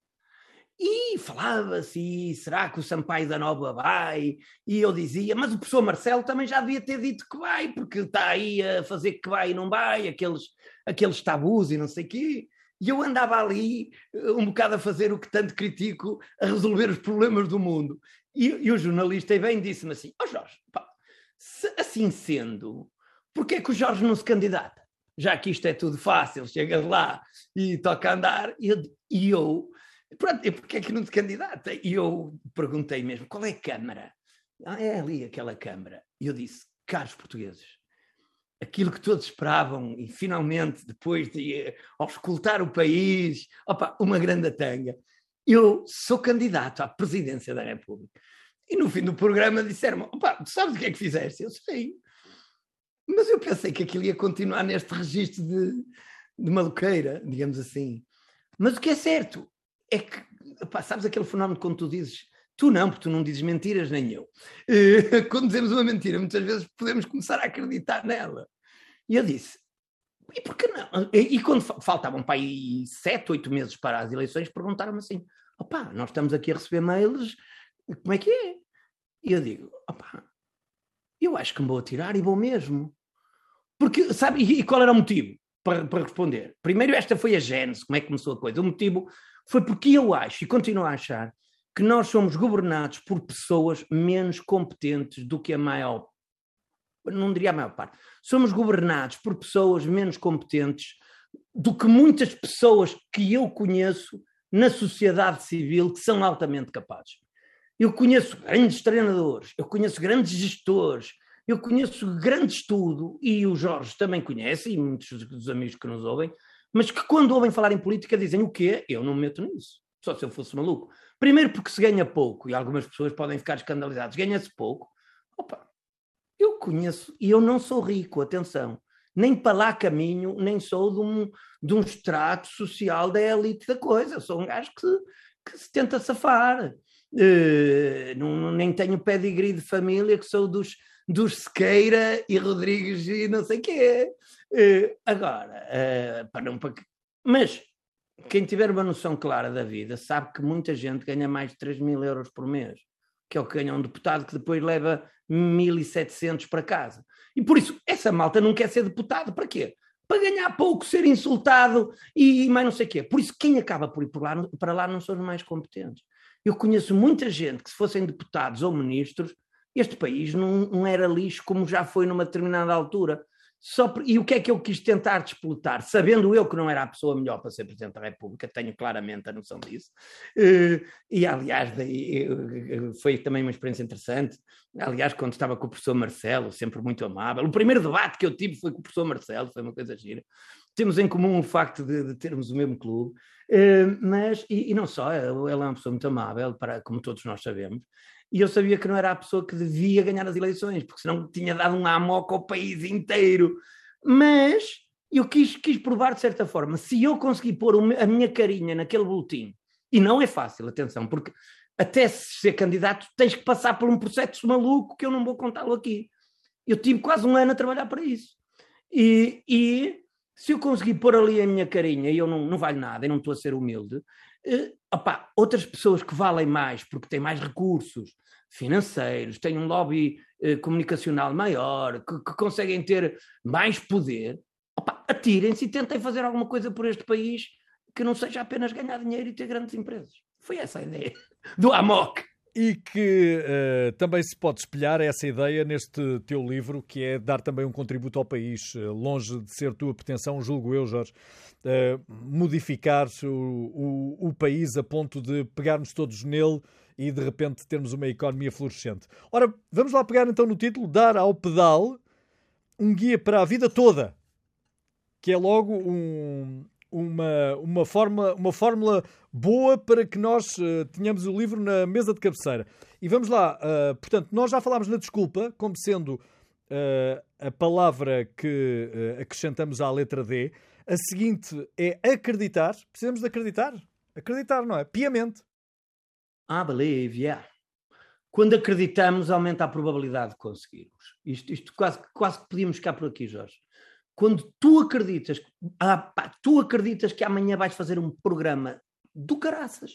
E falava-se, será que o Sampaio da Nova vai? E eu dizia, mas o professor Marcelo também já devia ter dito que vai, porque está aí a fazer que vai e não vai, aqueles, aqueles tabus e não sei o quê. E eu andava ali um bocado a fazer o que tanto critico, a resolver os problemas do mundo. E, e o jornalista vem disse-me assim: Ó oh Jorge, pá, se, assim sendo, porquê é que o Jorge não se candidata? Já que isto é tudo fácil, chegas lá e toca andar. E eu, e eu pronto, e porquê é que não se candidata? E eu perguntei mesmo: qual é a Câmara? Ah, é ali aquela Câmara. E eu disse: caros portugueses, aquilo que todos esperavam e finalmente, depois de auscultar o país, opa, uma grande tanga, eu sou candidato à presidência da República. E no fim do programa disseram-me: tu sabes o que é que fizeste? Eu sei. Mas eu pensei que aquilo ia continuar neste registro de, de maluqueira, digamos assim. Mas o que é certo é que, opá, sabes aquele fenómeno quando tu dizes, tu não, porque tu não dizes mentiras, nem eu. *laughs* Quando dizemos uma mentira, muitas vezes podemos começar a acreditar nela. E eu disse, e por que não? E, quando faltavam para aí sete, oito meses para as eleições, perguntaram-me assim: opá, nós estamos aqui a receber mails como é que é? E eu digo, opá, eu acho que me vou atirar e vou mesmo. Porque, sabe, e qual era o motivo para, para responder? Primeiro, esta foi a gênese, como é que começou a coisa. O motivo foi porque eu acho, e continuo a achar, que nós somos governados por pessoas menos competentes do que a maior, não diria a maior parte, somos governados por pessoas menos competentes do que muitas pessoas que eu conheço na sociedade civil que são altamente capazes. Eu conheço grandes treinadores, eu conheço grandes gestores, eu conheço grande estudo, e o Jorge também conhece, e muitos dos amigos que nos ouvem, mas que quando ouvem falar em política dizem o quê? Eu não me meto nisso, só se eu fosse maluco. Primeiro porque se ganha pouco, e algumas pessoas podem ficar escandalizadas, ganha-se pouco. Opa, eu conheço, e eu não sou rico, atenção, nem para lá caminho, nem sou de um, de um extrato social da elite da coisa, sou um gajo que, que se tenta safar. Uh, não, nem tenho pedigree de família, que sou dos, dos Sequeira e Rodrigues e não sei o quê. Uh, agora, uh, para não, para... mas quem tiver uma noção clara da vida sabe que muita gente ganha mais de 3 mil euros por mês, que é o que ganha um deputado que depois leva 1.700 para casa. E por isso, essa malta não quer ser deputado, para quê? Para ganhar pouco, ser insultado e mais não sei o quê. Por isso, quem acaba por ir por lá, para lá não são os mais competentes. Eu conheço muita gente que, se fossem deputados ou ministros, este país não, não era lixo como já foi numa determinada altura. Só por, e o que é que eu quis tentar disputar, sabendo eu que não era a pessoa melhor para ser Presidente da República, tenho claramente a noção disso, e, e aliás daí, foi também uma experiência interessante, aliás quando estava com o professor Marcelo, sempre muito amável, o primeiro debate que eu tive foi com o professor Marcelo, foi uma coisa gira, temos em comum o facto de, de termos o mesmo clube, mas, e, e, não só, ele é uma pessoa muito amável, para, como todos nós sabemos, e eu sabia que não era a pessoa que devia ganhar as eleições, porque senão tinha dado um amoco ao país inteiro. Mas eu quis, quis provar de certa forma, se eu conseguir pôr a minha carinha naquele boletim, e não é fácil, atenção, porque até ser candidato tens que passar por um processo maluco que eu não vou contá-lo aqui. Eu tive quase um ano a trabalhar para isso. E, e se eu conseguir pôr ali a minha carinha e eu não, não valho nada e não estou a ser humilde, opa, outras pessoas que valem mais porque têm mais recursos financeiros, têm um lobby eh, comunicacional maior, que, que, conseguem ter mais poder, atirem-se e tentem fazer alguma coisa por este país que não seja apenas ganhar dinheiro e ter grandes empresas. Foi essa a ideia do Amok. E que uh, também se pode espelhar essa ideia neste teu livro, que é dar também um contributo ao país, uh, longe de ser tua pretensão, julgo eu, Jorge, uh, modificar o, o, o, país a ponto de pegarmos todos nele e de repente termos uma economia florescente. Ora, vamos lá pegar então no título: Dar ao pedal um guia para a vida toda, que é logo um, uma, uma, forma, uma fórmula boa para que nós uh, tenhamos o livro na mesa de cabeceira. E vamos lá, uh, portanto, nós já falámos na desculpa como sendo uh, a palavra que acrescentamos à letra D. A seguinte é acreditar. Precisamos de acreditar? Acreditar, não é? Piamente. I believe, yeah. Quando acreditamos, aumenta a probabilidade de conseguirmos. Isto, isto quase, quase que podíamos ficar por aqui, Jorge quando tu acreditas, ah, tu acreditas que amanhã vais fazer um programa do caraças,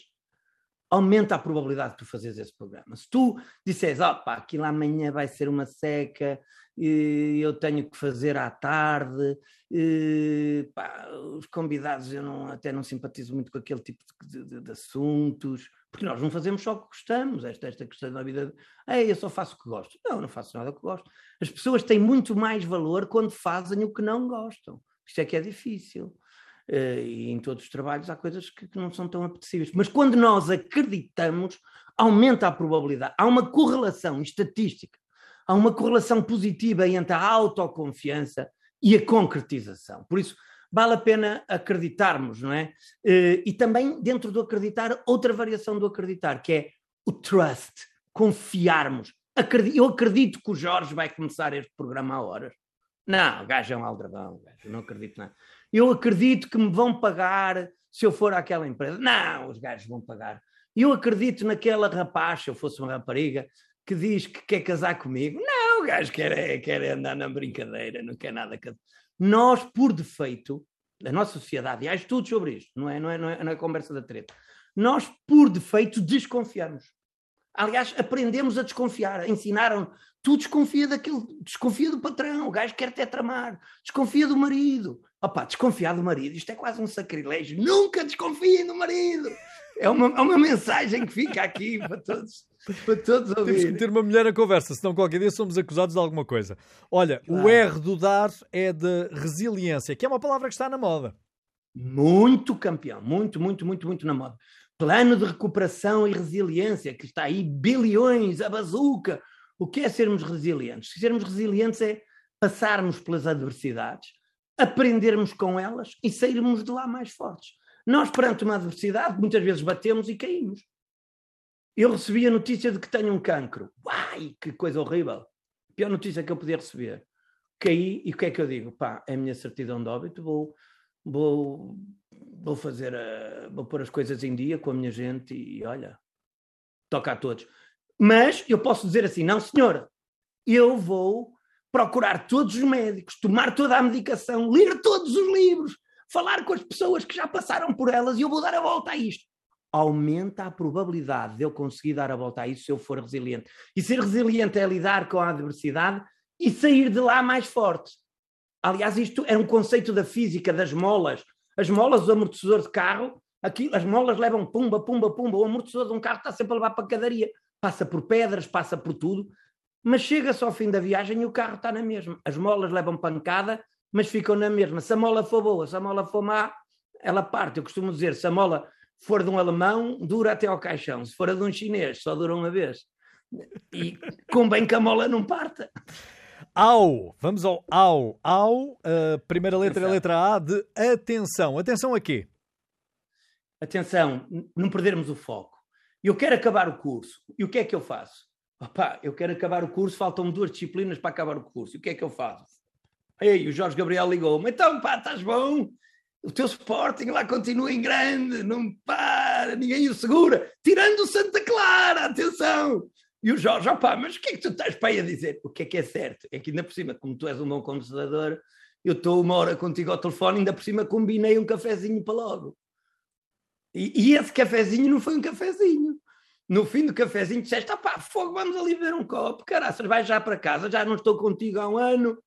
aumenta a probabilidade de tu fazeres esse programa. Se tu disseres, ó, oh, aquilo amanhã vai ser uma seca, eu tenho que fazer à tarde, e, pá, os convidados eu não, até não simpatizo muito com aquele tipo de, de, de assuntos, porque nós não fazemos só o que gostamos, esta, esta questão da vida, de, eu só faço o que gosto. Não, não faço nada que gosto. As pessoas têm muito mais valor quando fazem o que não gostam. Isto é que é difícil. Uh, e em todos os trabalhos há coisas que, que, não são tão apetecíveis. Mas quando nós acreditamos, aumenta a probabilidade. Há uma correlação estatística, há uma correlação positiva entre a autoconfiança e a concretização. Por isso, vale a pena acreditarmos, não é? Eh, e também, dentro do acreditar, outra variação do acreditar, que é o trust, confiarmos. Eu acredito que o Jorge vai começar este programa a horas. Não, o gajo é um aldrabão, gajo, não acredito nada. Eu acredito que me vão pagar se eu for àquela empresa. Não, os gajos vão pagar. Eu acredito naquela rapaz, se eu fosse uma rapariga, que diz que quer casar comigo. Não, o gajo quer, quer andar na brincadeira, não quer nada. Nós, por defeito, a nossa sociedade, e há estudos sobre isto, não é, não, é, não, é, não é conversa da treta, nós, por defeito, desconfiamos. Aliás, aprendemos a desconfiar, ensinaram, tu desconfia daquele, desconfia do patrão, o gajo quer até tramar, desconfia do marido. Opa, desconfiar do marido, isto é quase um sacrilégio, nunca desconfiem do marido. É uma, é uma mensagem que fica aqui para todos para todos ouvir. Temos que ter uma mulher a conversa, senão qualquer dia somos acusados de alguma coisa. Olha, claro. o R do dar é de resiliência, que é uma palavra que está na moda. Muito campeão, muito, muito, muito, muito na moda. Plano de recuperação e resiliência, que está aí bilhões, a bazuca. O que é sermos resilientes? Sermos resilientes é passarmos pelas adversidades, aprendermos com elas e sairmos de lá mais fortes. Nós, perante uma adversidade, muitas vezes batemos e caímos eu recebi a notícia de que tenho um cancro. Uai, que coisa horrível. Pior notícia que eu podia receber. Caí e o que é que eu digo? Pá, é a minha certidão de óbito, vou, vou, vou fazer, a, vou pôr as coisas em dia com a minha gente e olha, toca a todos. Mas eu posso dizer assim, não senhora, eu vou procurar todos os médicos, tomar toda a medicação, ler todos os livros, falar com as pessoas que já passaram por elas e eu vou dar a volta a isto aumenta a probabilidade de eu conseguir dar a volta a isso se eu for resiliente. E ser resiliente é lidar com a adversidade e sair de lá mais forte. Aliás, isto é um conceito da física das molas. As molas do amortecedor de carro, aqui, as molas levam pumba, pumba, pumba. O amortecedor de um carro está sempre a levar para a cadaria. Passa por pedras, passa por tudo, mas chega-se ao fim da viagem e o carro está na mesma. As molas levam pancada, mas ficam na mesma. Se a mola for boa, se a mola for má, ela parte. Eu costumo dizer, se a mola for de um alemão, dura até ao caixão. Se for a de um chinês, só dura uma vez. E convém que a mola não parta. Ao, vamos ao ao. Ao, a primeira letra é a letra A de atenção. Atenção a quê? Atenção, não perdermos o foco. Eu quero acabar o curso. E o que é que eu faço? Opa, eu quero acabar o curso, faltam duas disciplinas para acabar o curso. E o que é que eu faço? Ei, o Jorge Gabriel ligou-me, então pá, estás bom? O teu Sporting lá continua em grande, não para, ninguém o segura, tirando o Santa Clara, atenção! E o Jorge, opá, mas o que é que tu estás para aí a dizer? O que é que é certo? É que ainda por cima, como tu és um bom conversador, eu estou uma hora contigo ao telefone, ainda por cima combinei um cafezinho para logo. E, e esse cafezinho não foi um cafezinho. No fim do cafezinho disseste, ah pá, fogo, vamos ali ver um copo, caraças, vai já para casa, já não estou contigo há um ano.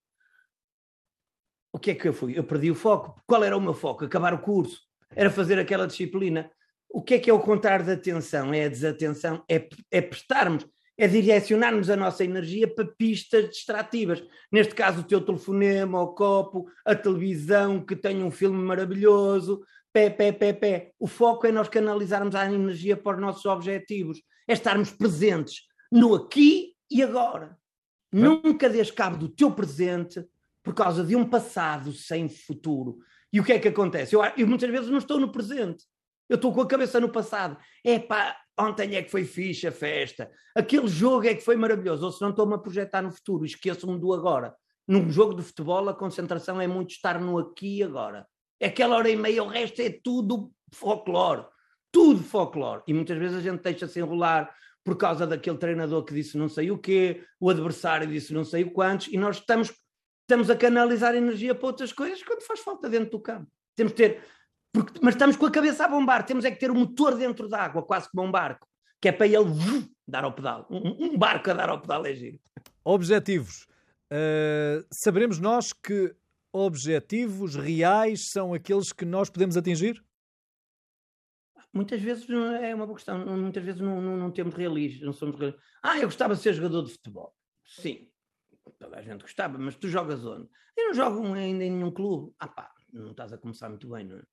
O que é que eu fui? Eu perdi o foco. Qual era o meu foco? Acabar o curso. Era fazer aquela disciplina. O que é que é o contar de atenção? É a desatenção? É, é prestarmos é direcionarmos a nossa energia para pistas distrativas. Neste caso, o teu telefonema, o copo, a televisão que tem um filme maravilhoso, pé, pé, pé, pé. O foco é nós canalizarmos a energia para os nossos objetivos, é estarmos presentes no aqui e agora. Nunca des cabo do teu presente por causa de um passado sem futuro. E o que é que acontece? Eu, eu muitas vezes não estou no presente. Eu estou com a cabeça no passado. É pá, ontem é que foi fixe a festa, aquele jogo é que foi maravilhoso, ou se não estou-me a projetar no futuro, esqueço-me do agora. Num jogo de futebol, a concentração é muito estar no aqui e agora. É aquela hora e meia, o resto é tudo folclore. Tudo folclore. E muitas vezes a gente deixa-se enrolar por causa daquele treinador que disse não sei o quê, o adversário disse não sei o quantos, e nós estamos, estamos a canalizar energia para outras coisas quando faz falta dentro do campo. Temos de ter porque, mas estamos com a cabeça a bombar, temos é que ter o motor dentro d'água, quase como um barco, que é para ele dar ao pedal. Um, um, barco a dar ao pedal é giro. Objetivos. Uh, saberemos nós que objetivos reais são aqueles que nós podemos atingir? Muitas vezes é uma boa questão, muitas vezes não, não, não temos realistas, não somos realistas. Ah, eu gostava de ser jogador de futebol. Sim, toda a gente gostava, mas tu jogas onde? Eu não jogo ainda em nenhum clube. Ah pá, não estás a começar muito bem, não é?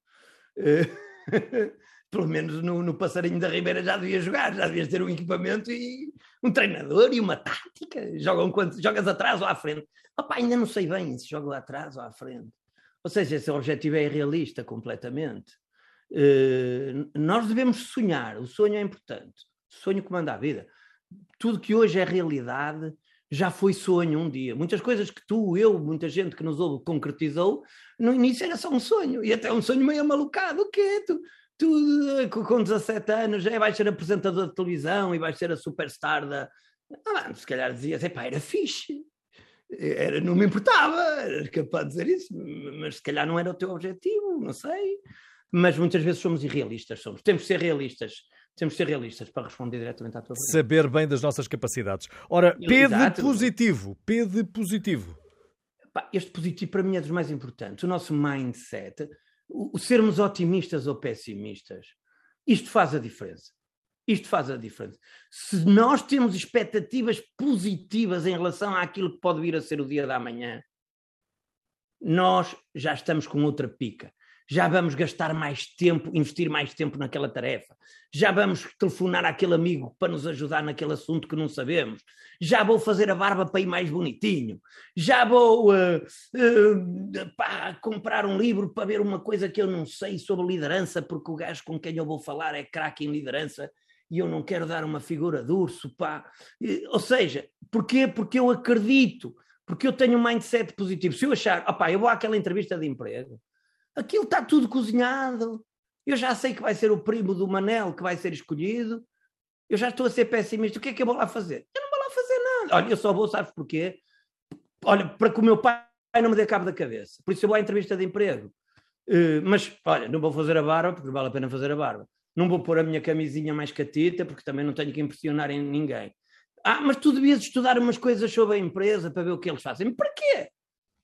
*laughs* pelo menos no, no, Passarinho da Ribeira já devia jogar, já devias ter um equipamento e um treinador e uma tática. Jogam quando jogas atrás ou à frente. Opa, ainda não sei bem se jogo atrás ou à frente. Ou seja, esse objetivo é irrealista completamente. Uh, nós devemos sonhar, o sonho é importante. O sonho comanda a vida. Tudo que hoje é realidade já foi sonho um dia. Muitas coisas que tu, eu, muita gente que nos ouve concretizou, no início era só um sonho, e até um sonho meio malucado. O quê? Tu, tu com 17 anos já vais ser apresentador de televisão e vais ser a superstar da. Ah, se calhar dizias, epá, era fixe. Era, não me importava, era capaz de dizer isso, mas se calhar não era o teu objetivo, não sei. Mas muitas vezes somos irrealistas, somos. Temos de ser realistas temos de ser realistas para responder diretamente à tua pergunta. Saber bem das nossas capacidades. Ora, P de positivo. P de positivo. Este positivo para mim é dos mais importantes. O nosso mindset, o, sermos otimistas ou pessimistas, isto faz a diferença. Isto faz a diferença. Se nós temos expectativas positivas em relação àquilo que pode vir a ser o dia da manhã, nós já estamos com outra pica já vamos gastar mais tempo, investir mais tempo naquela tarefa, já vamos telefonar àquele amigo para nos ajudar naquele assunto que não sabemos, já vou fazer a barba para ir mais bonitinho, já vou uh, uh, pá, comprar um livro para ver uma coisa que eu não sei sobre liderança, porque o gajo com quem eu vou falar é craque em liderança e eu não quero dar uma figura de urso, pá. Ou seja, porquê? Porque eu acredito, porque eu tenho um mindset positivo. Se eu achar, opá, eu vou àquela entrevista de emprego, Aquilo está tudo cozinhado. Eu já sei que vai ser o primo do Manel que vai ser escolhido. Eu já estou a ser pessimista. O que é que eu vou lá fazer? Eu não vou lá fazer nada. Olha, eu só vou, sabes porquê? Olha, para que o meu pai não me dê cabo da cabeça. Por isso eu vou à entrevista de emprego. Uh, mas, olha, não vou fazer a barba, porque não vale a pena fazer a barba. Não vou pôr a minha camisinha mais catita, porque também não tenho que impressionar em ninguém. Ah, mas tu devias estudar umas coisas sobre a empresa para ver o que eles fazem. Para quê?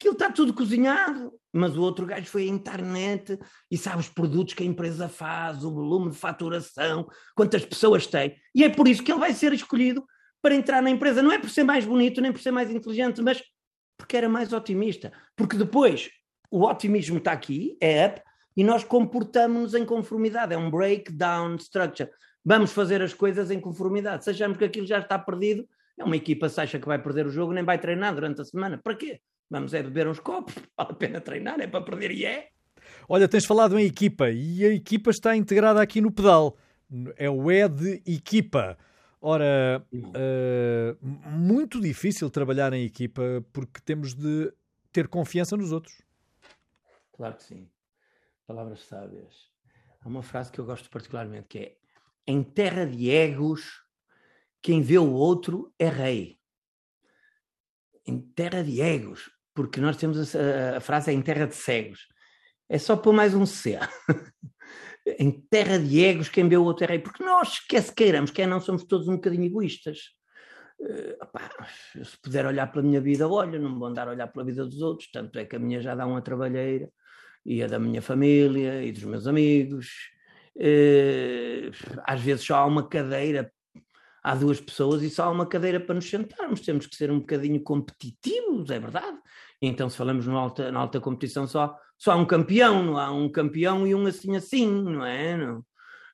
Aquilo está tudo cozinhado. Mas o outro gajo foi à internet e sabe os produtos que a empresa faz, o volume de faturação, quantas pessoas tem. E é por isso que ele vai ser escolhido para entrar na empresa. Não é por ser mais bonito, nem por ser mais inteligente, mas porque era mais otimista. Porque depois o otimismo está aqui, é up, e nós comportamos-nos em conformidade. É um breakdown structure. Vamos fazer as coisas em conformidade. Se achamos que aquilo já está perdido, é uma equipa se acha que vai perder o jogo, nem vai treinar durante a semana. Para quê? Vamos é beber uns copos, *laughs* vale a pena treinar, é para perder e é. Olha, tens falado em equipa e a equipa está integrada aqui no pedal. É o E de equipa. Ora, uh, muito difícil trabalhar em equipa porque temos de ter confiança nos outros. Claro que sim. Palavras sábias. Há uma frase que eu gosto particularmente que é em terra de egos, quem vê o outro é rei. Em terra de egos, porque nós temos a, a frase é em terra de cegos. É só pôr mais um C. *laughs* em terra de egos, quem vê o outro é rei. Porque nós, quer se queiramos, quer não, somos todos um bocadinho egoístas. Uh, se puder olhar pela minha vida, olho, não vou andar a olhar pela vida dos outros, tanto é que a minha já dá uma trabalheira, e a da minha família, e dos meus amigos. Uh, às vezes só há uma cadeira, há duas pessoas e só há uma cadeira para nos sentarmos, temos que ser um bocadinho competitivos, é verdade. Então, se falamos na alta, na alta competição, só, só há um campeão, não há um campeão e um assim assim, não é? Não.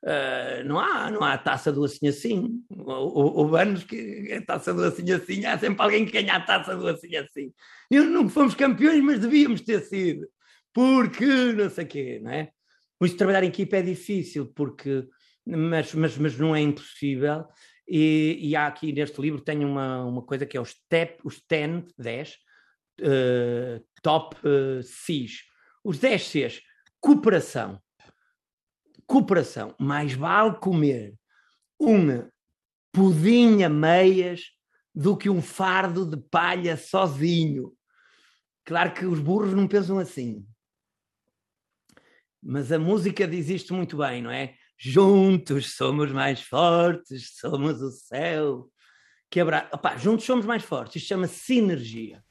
Uh, não há, não há a taça do assim assim. Houve anos que a taça do assim assim, há sempre alguém que ganha a taça do assim assim. E não fomos campeões, mas devíamos ter sido. Porque não sei o quê, não é? Por isso, trabalhar em equipa é difícil, porque, mas, mas, mas não é impossível. E, e há aqui neste livro, tem uma, uma coisa que é os, step, os 10, 10 uh, top uh, Cs. Os 10 Cs. Cooperação cooperação. Mais vale comer uma pudim meias do que um fardo de palha sozinho. Claro que os burros não pensam assim. Mas a música diz isto muito bem, não é? Juntos somos mais fortes, somos o céu. Quebrar. Opa, juntos somos mais fortes. Isto chama sinergia.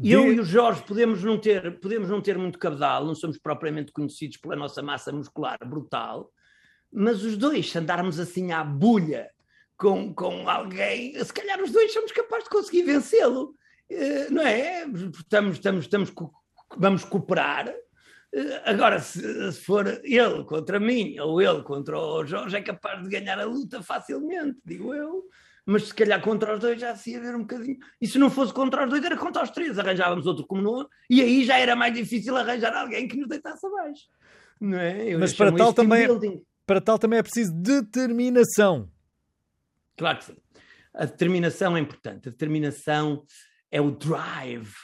De... Eu e o Jorge podemos não, ter, podemos não ter muito cabedal, não somos propriamente conhecidos pela nossa massa muscular brutal, mas os dois, se andarmos assim à bulha com, com alguém, se calhar os dois somos capazes de conseguir vencê-lo, uh, não é? Estamos, estamos, estamos, vamos cooperar. Uh, agora, se, se, for ele contra mim ou ele contra o Jorge, é capaz de ganhar a luta facilmente, digo eu mas se calhar contra os dois já se ia ver um bocadinho. E se não fosse contra os dois, era contra os três, arranjávamos outro como não, e aí já era mais difícil arranjar alguém que nos deitasse abaixo. Não é? mas para tal, também, para tal também é preciso determinação. Claro que sim. A determinação é importante. A determinação é o drive,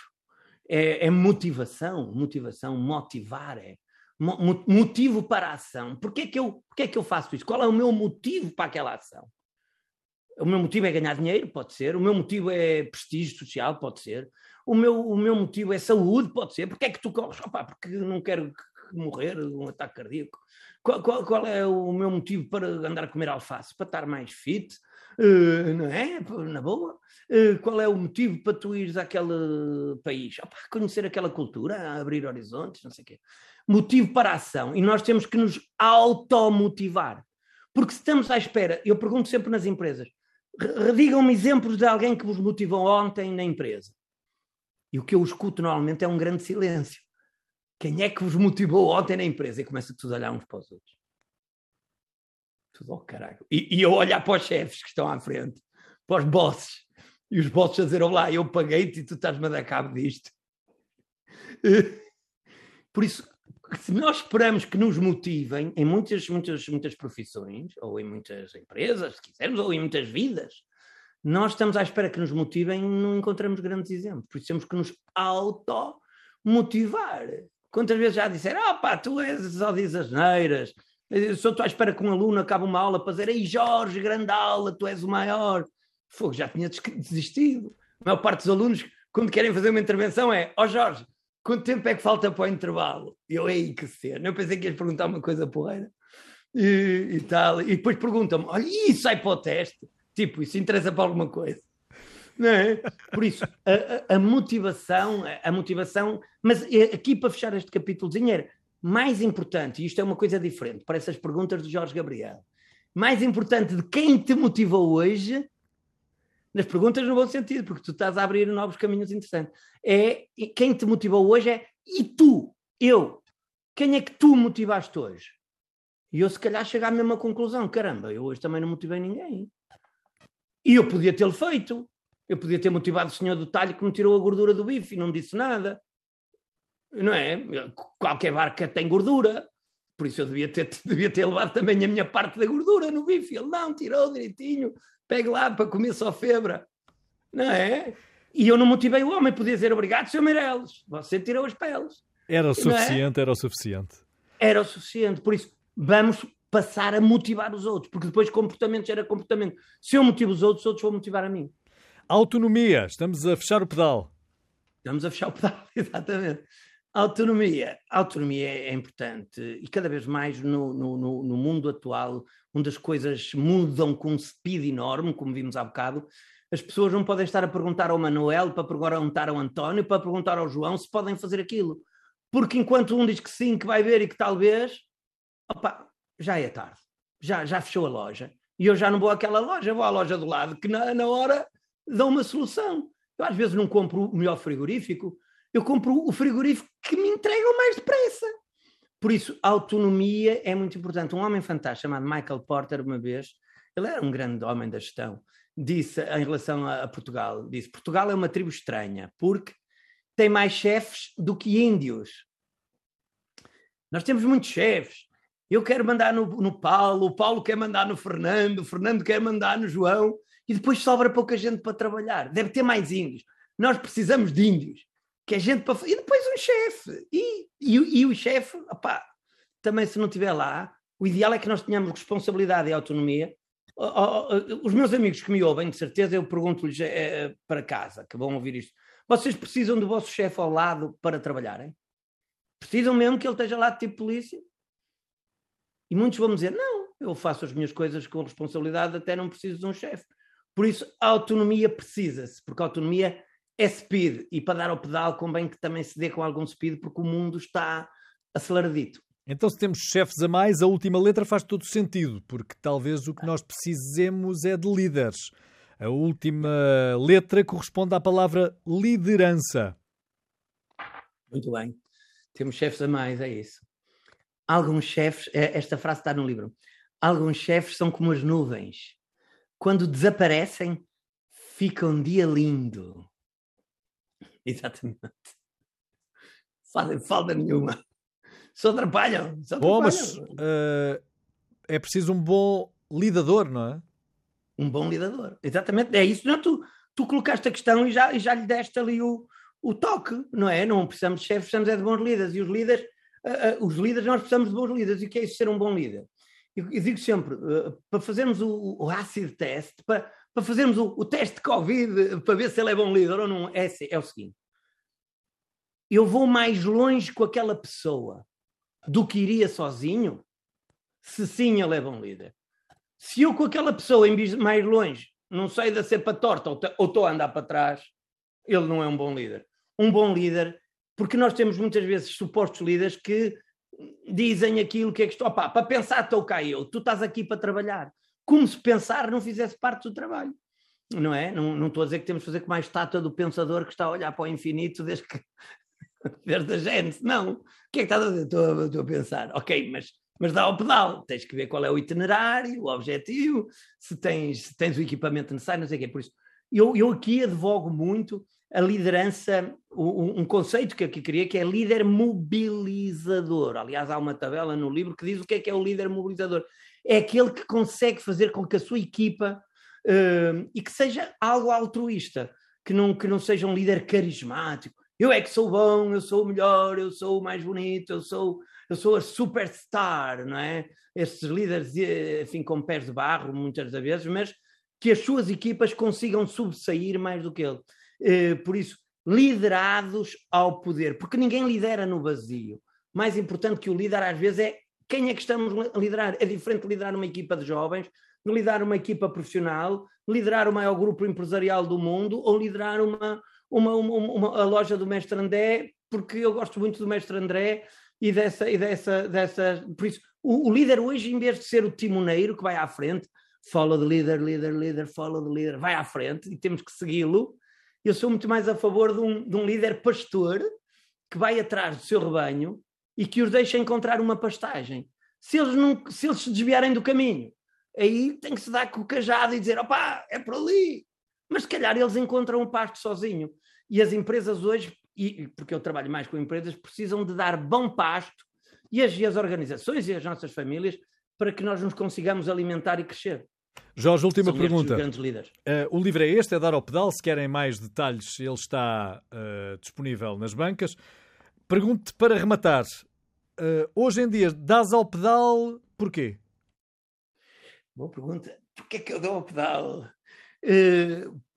é, é motivação, motivação, motivar, é motivo para a ação. Porquê é, que eu, porquê é que eu faço isso? Qual é o meu motivo para aquela ação? O meu motivo é ganhar dinheiro, pode ser. O meu motivo é prestígio social, pode ser. O meu, o meu motivo é saúde, pode ser. Porque é que tu corres? Opa, porque não quero morrer de um ataque cardíaco. Qual, qual, qual, é o meu motivo para andar a comer alface? Para estar mais fit? Uh, não é? Na boa? Uh, qual é o motivo para tu ires àquele país? Opa, conhecer aquela cultura, abrir horizontes, não sei o quê. Motivo para a ação. E nós temos que nos automotivar. Porque se estamos à espera, eu pergunto sempre nas empresas, Digam-me exemplos de alguém que vos motivou ontem na empresa. E o que eu escuto normalmente é um grande silêncio. Quem é que vos motivou ontem na empresa? E começa tudo a olhar uns para os outros. Tudo ao caralho. E, e eu olhar para os chefes que estão à frente, para os bosses, e os bosses a dizer: Olá, eu paguei-te e tu estás-me a dar cabo disto. *laughs* Por isso, se nós esperamos que nos motivem em muitas, muitas, muitas profissões, ou em muitas empresas, se quisermos, ou em muitas vidas, nós estamos à espera que nos motivem e não encontramos grandes exemplos. Por isso temos que nos auto-motivar. Quantas vezes já disseram, ah pá, tu és só de asneiras, só estou à espera que um aluno acabe uma aula para dizer, ei Jorge, grande aula, tu és o maior. Fogo, já tinha desistido. A maior parte dos alunos, quando querem fazer uma intervenção, é, ó oh, Jorge, quanto tempo é que falta para o intervalo? Eu, ei, que cena. Eu pensei que ias perguntar uma coisa porreira. E, e tal. E depois perguntam-me, olha, e sai para o teste? Tipo, isso interessa para alguma coisa. Não é? Por isso, a, a, a motivação, a, a motivação, mas aqui para fechar este capítulozinho era mais importante, e isto é uma coisa diferente para essas perguntas de Jorge Gabriel, mais importante de quem te motivou hoje nas perguntas no bom sentido, porque tu estás a abrir novos caminhos interessantes. É quem te motivou hoje é e tu, eu. Quem é que tu motivaste hoje? E eu se calhar chego à mesma conclusão, caramba, eu hoje também não motivei ninguém. E eu podia tê-lo feito. Eu podia ter motivado o senhor do talho que me tirou a gordura do bife e não disse nada. Não é? Qualquer barca tem gordura. Por isso eu devia ter, *laughs* devia ter levado também a minha parte da gordura no bife. Ele não, tirou direitinho pegue lá para comer só febra. Não é? E eu não motivei o homem, podia dizer obrigado, Sr. Meireles, você tirou as peles. Era o é? suficiente, é? era o suficiente. Era o suficiente, por isso vamos passar a motivar os outros, porque depois comportamento gera comportamento. Se eu motivo os outros, os outros vão motivar a mim. Autonomia, estamos a fechar o pedal. Estamos a fechar o pedal, *laughs* exatamente. Autonomia. Autonomia é importante e cada vez mais no, no, no, mundo atual, onde as coisas mudam com um speed enorme, como vimos há bocado, as pessoas não podem estar a perguntar ao Manuel, para perguntar ao António, para perguntar ao João se podem fazer aquilo. Porque enquanto um diz que sim, que vai ver e que talvez, opa, já é tarde. Já, já fechou a loja. E eu já não vou àquela loja, vou à loja do lado, que na, na hora dá uma solução. Eu às vezes não compro o melhor frigorífico, eu compro o frigorífico que me entregam mais depressa. Por isso, a autonomia é muito importante. Um homem fantástico chamado Michael Porter, uma vez, ele era um grande homem da gestão, disse em relação a, a Portugal, disse, Portugal é uma tribo estranha, porque tem mais chefes do que índios. Nós temos muitos chefes. Eu quero mandar no, no Paulo, o Paulo quer mandar no Fernando, o Fernando quer mandar no João, e depois sobra pouca gente para trabalhar. Deve ter mais índios. Nós precisamos de índios que é gente para. E depois um chefe. E, e, e, o chefe, também se não estiver lá, o ideal é que nós tenhamos responsabilidade e autonomia. Os meus amigos que me ouvem, de certeza, eu pergunto-lhes é, para casa, que vão ouvir isto. Vocês precisam do vosso chefe ao lado para trabalharem? Precisam mesmo que ele esteja lá tipo polícia? E muitos vão dizer: não, eu faço as minhas coisas com responsabilidade, até não preciso de um chefe. Por isso, a autonomia precisa-se, porque a autonomia é speed e para dar ao pedal convém que também se dê com algum speed porque o mundo está aceleradito. Então, se temos chefes a mais, a última letra faz todo sentido, porque talvez o que nós precisemos é de líderes. A última letra corresponde à palavra liderança. Muito bem. Temos chefes a mais, é isso. Alguns chefes, é, esta frase está no livro. Alguns chefes são como as nuvens. Quando desaparecem, fica um dia lindo. *laughs* Exatamente. Fazem falta nenhuma. Só atrapalham. Só bom, mas uh, é preciso um bom lidador, não é? Um bom lidador. Exatamente. É isso. Não, tu, tu colocaste a questão e já, e já lhe deste ali o, o toque, não é? Não precisamos de chefes, precisamos é de bons líderes. E os líderes, uh, uh, os líderes, nós precisamos de bons líderes. E o que é isso ser um bom líder? Eu, eu digo sempre, para fazermos o, o acid test, para, para fazermos o, o, teste de Covid para ver se ele é bom líder ou não, é, é o seguinte: eu vou mais longe com aquela pessoa do que iria sozinho, se sim ele é bom líder. Se eu com aquela pessoa em mais longe não saio da cepa torta ou estou a andar para trás, ele não é um bom líder. Um bom líder, porque nós temos muitas vezes supostos líderes que dizem aquilo que é que estou, opá, para pensar estou cá eu, tu estás aqui para trabalhar como se pensar não fizesse parte do trabalho. Não é? Não, não estou a dizer que temos de fazer com mais estátua do pensador que está a olhar para o infinito desde que *laughs* desde a gente. Não. O que é que estás a dizer? Estou, estou a pensar. Ok, mas, mas dá ao pedal. Tens que ver qual é o itinerário, o objetivo, se tens, se tens o equipamento necessário, não sei o quê. Por isso, eu, eu aqui advogo muito a liderança, um, um conceito que aqui queria, que é líder mobilizador. Aliás, há uma tabela no livro que diz o que é que é o líder mobilizador é aquele que consegue fazer com que a sua equipa uh, e que seja algo altruísta, que não, que não seja um líder carismático. Eu é que sou bom, eu sou o melhor, eu sou o mais bonito, eu sou, eu sou a superstar, não é? Estes líderes, enfim, com pés de barro, muitas das vezes, mas que as suas equipas consigam subsair mais do que ele. Uh, por isso, liderados ao poder, porque ninguém lidera no vazio. Mais importante que o líder, às vezes, é quem é que estamos a liderar? É diferente de liderar uma equipa de jovens, de liderar uma equipa profissional, liderar o maior grupo empresarial do mundo ou liderar uma, uma, uma, uma, a loja do Mestre André, porque eu gosto muito do Mestre André e dessa. E dessa, dessa por isso, o, o líder hoje, em vez de ser o timoneiro que vai à frente, follow the leader, leader, leader, follow the leader, vai à frente e temos que segui-lo. Eu sou muito mais a favor de um, de um líder pastor que vai atrás do seu rebanho e que os deixa encontrar uma pastagem. Se eles, não, se eles se desviarem do caminho, aí tem que se dar com o cajado e dizer: opá, é por ali. Mas se calhar eles encontram um pasto sozinho. E as empresas hoje, e, porque eu trabalho mais com empresas, precisam de dar bom pasto e as, e as organizações e as nossas famílias para que nós nos consigamos alimentar e crescer. Jorge, última São pergunta. Uh, o livro é este, é Dar ao Pedal. Se querem mais detalhes, ele está uh, disponível nas bancas. Pergunto-te para rematar. Uh, hoje em dia, dás ao pedal porquê? Boa pergunta. Porquê que eu dou ao pedal?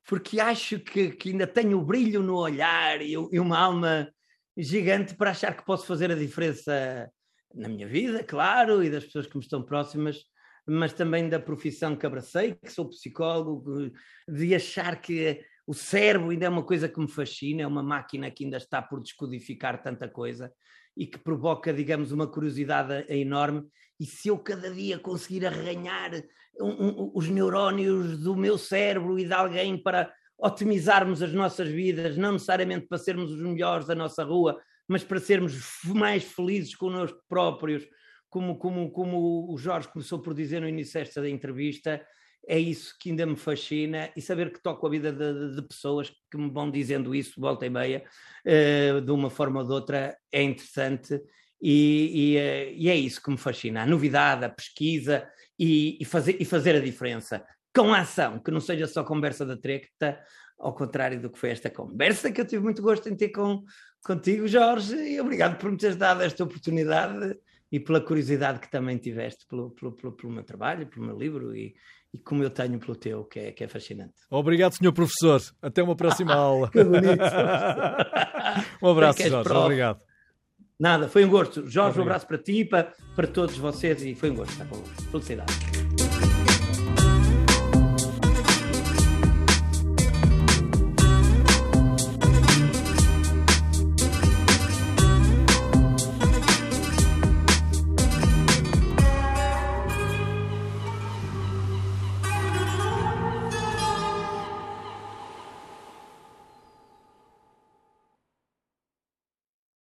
porque acho que, que, ainda tenho o brilho no olhar e, e uma alma gigante para achar que posso fazer a diferença na minha vida, claro, e das pessoas que me estão próximas, mas também da profissão que abracei, que sou psicólogo, de achar que o cérebro ainda é uma coisa que me fascina, é uma máquina que ainda está por descodificar tanta coisa e que provoca, digamos, uma curiosidade enorme. E se eu cada dia conseguir arranhar um, um, os neurónios do meu cérebro e de alguém para otimizarmos as nossas vidas, não necessariamente para sermos os melhores da nossa rua, mas para sermos mais felizes connosco próprios, como, como, como o Jorge começou por dizer no início desta entrevista, é isso que ainda me fascina e saber que toco a vida de, de pessoas que me vão dizendo isso volta e meia, uh, de uma forma ou de outra, é interessante e, e, uh, e, é isso que me fascina, a novidade, a pesquisa e, e, fazer, e fazer a diferença com a ação, que não seja só conversa da treta, ao contrário do que foi esta conversa que eu tive muito gosto em ter com, contigo, Jorge, e obrigado por me teres dado esta oportunidade e pela curiosidade que também tiveste pelo, pelo, pelo, pelo meu trabalho, pelo meu livro e, e como eu tenho pelo teu, que é, que é fascinante. Obrigado, senhor professor. Até uma próxima *laughs* aula. que bonito. *laughs* um abraço, Jorge. Prof. Obrigado. Nada, foi um gosto. Jorge, Obrigado. um abraço para ti e para, para todos vocês e foi um gosto estar convosco. Felicidade.